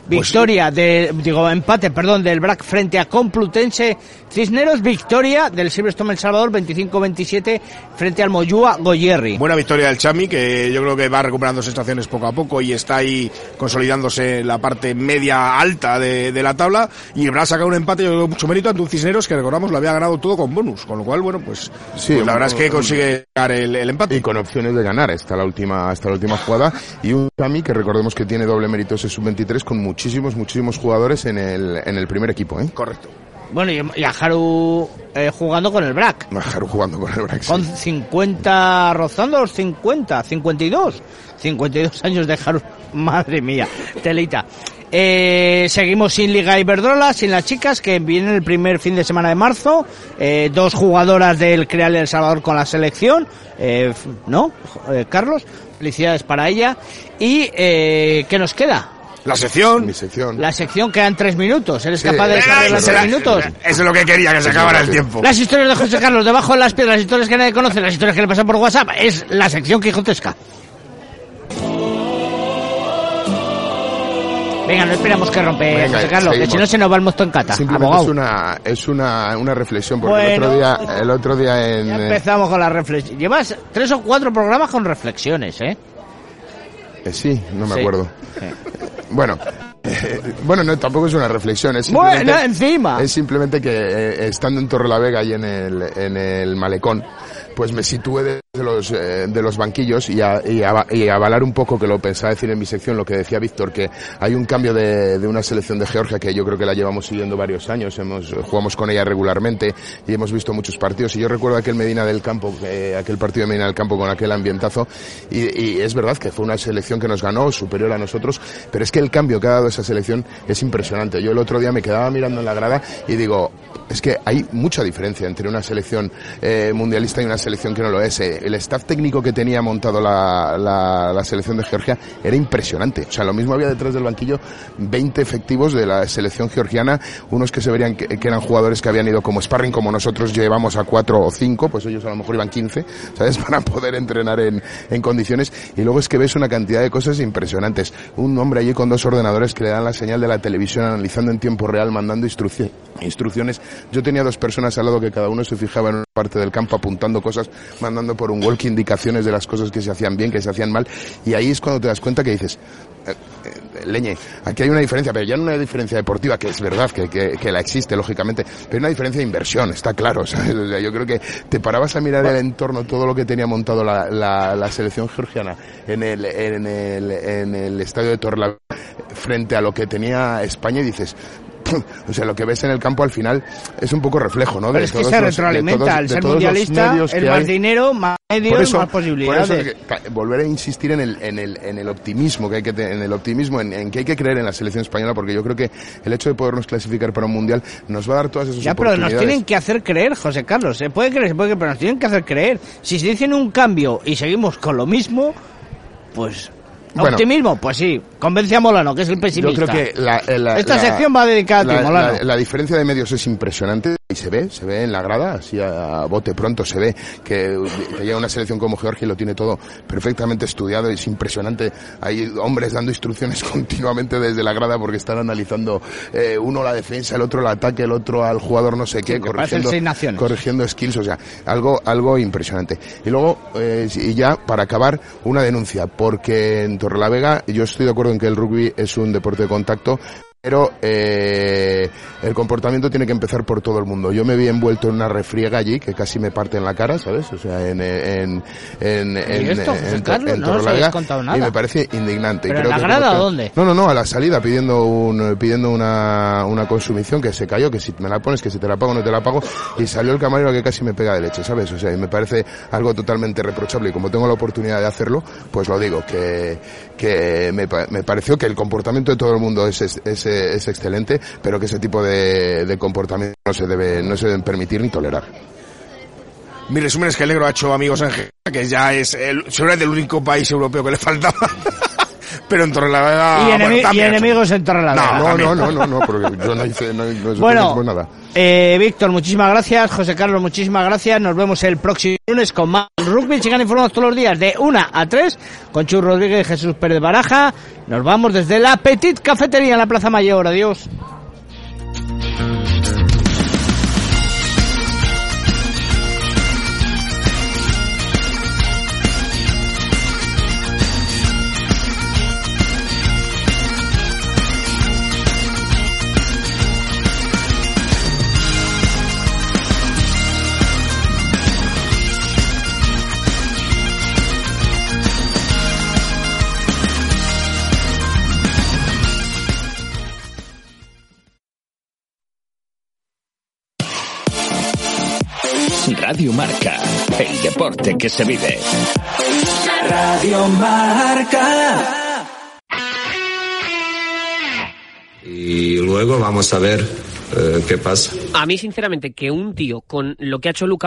Victoria de, digo, empate, perdón, del BRAC frente a Complutense Cisneros, victoria del Silverstone El Salvador 25-27 frente al Moyúa Goyerri. Buena victoria del Chami, que yo creo que va recuperando sensaciones poco a poco y está ahí consolidándose la parte media alta de, de la tabla. Y habrá sacado un empate, yo creo, mucho mérito ante un Cisneros que recordamos lo había ganado todo con bonus. Con lo cual, bueno, pues, Sí, pues la verdad es que consigue ganar el, el empate. y con opciones de ganar hasta la última hasta la última jugada y un Cami que recordemos que tiene doble mérito ese sub-23 con muchísimos muchísimos jugadores en el en el primer equipo ¿eh? Correcto. Bueno, y, y a Haru eh, jugando con el BRAC. Haru jugando con el Brax Con 50, rozando los 50, 52. 52 años de Haru. Madre mía, telita. Eh, seguimos sin Liga Iberdrola, sin las chicas, que vienen el primer fin de semana de marzo. Eh, dos jugadoras del Creal El Salvador con la selección. Eh, ¿No? Eh, Carlos, felicidades para ella. ¿Y eh, qué nos queda? La sección. mi sección La sección quedan tres minutos. ¿Eres Sí. capaz de los tres minutos? Eso es lo que quería, que se acabara el tiempo. Las historias de José Carlos, debajo de las piedras, las historias que nadie conoce, las historias que le pasan por WhatsApp, es la sección quijotesca. Venga, no esperamos que rompe Venga, José Carlos, que seguimos. si no se nos va el mosto en cata. simplemente abogado. es una es una, una reflexión porque el otro día el otro día en Ya eh, empezamos con la reflexión. Llevas tres o cuatro programas con reflexiones, ¿eh? Eh, sí no me Sí. acuerdo Sí. bueno eh, bueno no tampoco es una reflexión es simplemente, Bueno, encima. es simplemente que eh, estando en Torrelavega y en el en el malecón pues me situé de los eh, de los banquillos y, a, y, a- y avalar un poco que lo pensaba decir en mi sección lo que decía Víctor que hay un cambio de, de una selección de Georgia que yo creo que la llevamos siguiendo varios años. Hemos jugamos con ella regularmente y hemos visto muchos partidos. Y yo recuerdo aquel Medina del Campo eh, aquel partido de Medina del Campo con aquel ambientazo. Y, y es verdad que fue una selección que nos ganó superior a nosotros. Pero es que el cambio que ha dado esa selección es impresionante. Yo el otro día me quedaba mirando en la grada y digo es que hay mucha diferencia entre una selección eh, mundialista y una selección que no lo es. Eh, el staff técnico que tenía montado la, la, la, selección de Georgia era impresionante. O sea, lo mismo había detrás del banquillo 20 efectivos de la selección georgiana, unos que se verían que, eran jugadores que habían ido como sparring, como nosotros llevamos a cuatro o cinco, pues ellos a lo mejor iban 15, ¿sabes? Para poder entrenar en, en condiciones. Y luego es que ves una cantidad de cosas impresionantes. Un hombre allí con dos ordenadores que le dan la señal de la televisión, analizando en tiempo real, mandando instrucciones. Yo tenía dos personas al lado que cada uno se fijaba en una parte del campo apuntando cosas, mandando por un walk indicaciones de las cosas que se hacían bien, que se hacían mal. Y ahí es cuando te das cuenta que dices, eh, eh, leñe, aquí hay una diferencia, pero ya no una diferencia deportiva, que es verdad que, que, que la existe, lógicamente, pero una diferencia de inversión, está claro. ¿sabes? O sea, yo creo que te parabas a mirar el entorno, todo lo que tenía montado la, la, la selección georgiana en el, en el, en el estadio de Torla frente a lo que tenía España y dices, o sea, lo que ves en el campo al final es un poco reflejo, ¿no? Pero de es que se retroalimenta. todos- Al ser mundialista, el más hay. dinero, más Por medios, eso, más por posibilidades. eso que- volver a insistir en el, en el, en el optimismo que hay que en el optimismo en, en que hay que creer en la selección española porque yo creo que el hecho de podernos clasificar para un mundial nos va a dar todas esas Ya, pero nos oportunidades. tienen que hacer creer, José Carlos. Se puede creer, se puede creer, pero nos tienen que hacer creer. Si se dicen un cambio y seguimos con lo mismo, pues... Bueno. Optimismo, pues sí. Convence a Molano, que es el Yo pesimista. creo que la, eh, la- Esta la- sección va dedicada a ti, la, Molano. la- la diferencia de medios es impresionante y se ve, se ve en la grada, así a, a bote pronto se ve que, que llega una selección como Georgia y lo tiene todo perfectamente estudiado, es impresionante. Hay hombres dando instrucciones continuamente desde la grada porque están analizando eh, uno la defensa, el otro el ataque, el otro al jugador no sé qué, corrigiendo, corrigiendo skills, o sea, algo, algo impresionante. Y luego, eh, y ya para acabar, una denuncia, porque en Torrelavega yo estoy de acuerdo en que el rugby es un deporte de contacto, pero eh, el comportamiento tiene que empezar por todo el mundo. Yo me vi envuelto en una refriega allí que casi me parte en la cara, ¿sabes? O sea, en en en, en, esto, en- Carlos? en No Torrelavega, contado nada. y me parece indignante. ¿Pero en la que grada que- dónde? No, no, no, a la salida pidiendo un pidiendo una, una consumición que se cayó, que si me la pones, que si te la pago no te la pago y salió el camarero que casi me pega de leche, ¿sabes? O sea, y me parece algo totalmente reprochable y como tengo la oportunidad de hacerlo, pues lo digo, que, que me, me pareció que el comportamiento de todo el mundo es, es, es, es excelente, pero que ese tipo de, de comportamiento no se debe, no se deben permitir ni tolerar. Mi resumen es que el negro ha hecho amigos en que ya es el, el único país europeo que le faltaba. Pero en Torrelavega... y, bueno, enemi- y enemigos en Torrelavega. No, no, no, no, no, no, porque yo no hice, no, no, Bueno, no nada. eh, Víctor, muchísimas gracias. José Carlos, muchísimas gracias. Nos vemos el próximo lunes con más rugby. Sigan informados todos los días de 1 a 3 con Chus Rodríguez y Jesús Pérez Baraja. Nos vamos desde la Petit Cafetería en la Plaza Mayor. Adiós. Radio Marca, el deporte que se vive. Radio Marca. Y luego vamos a ver eh, qué pasa. A mí, sinceramente, que un tío con lo que ha hecho Luca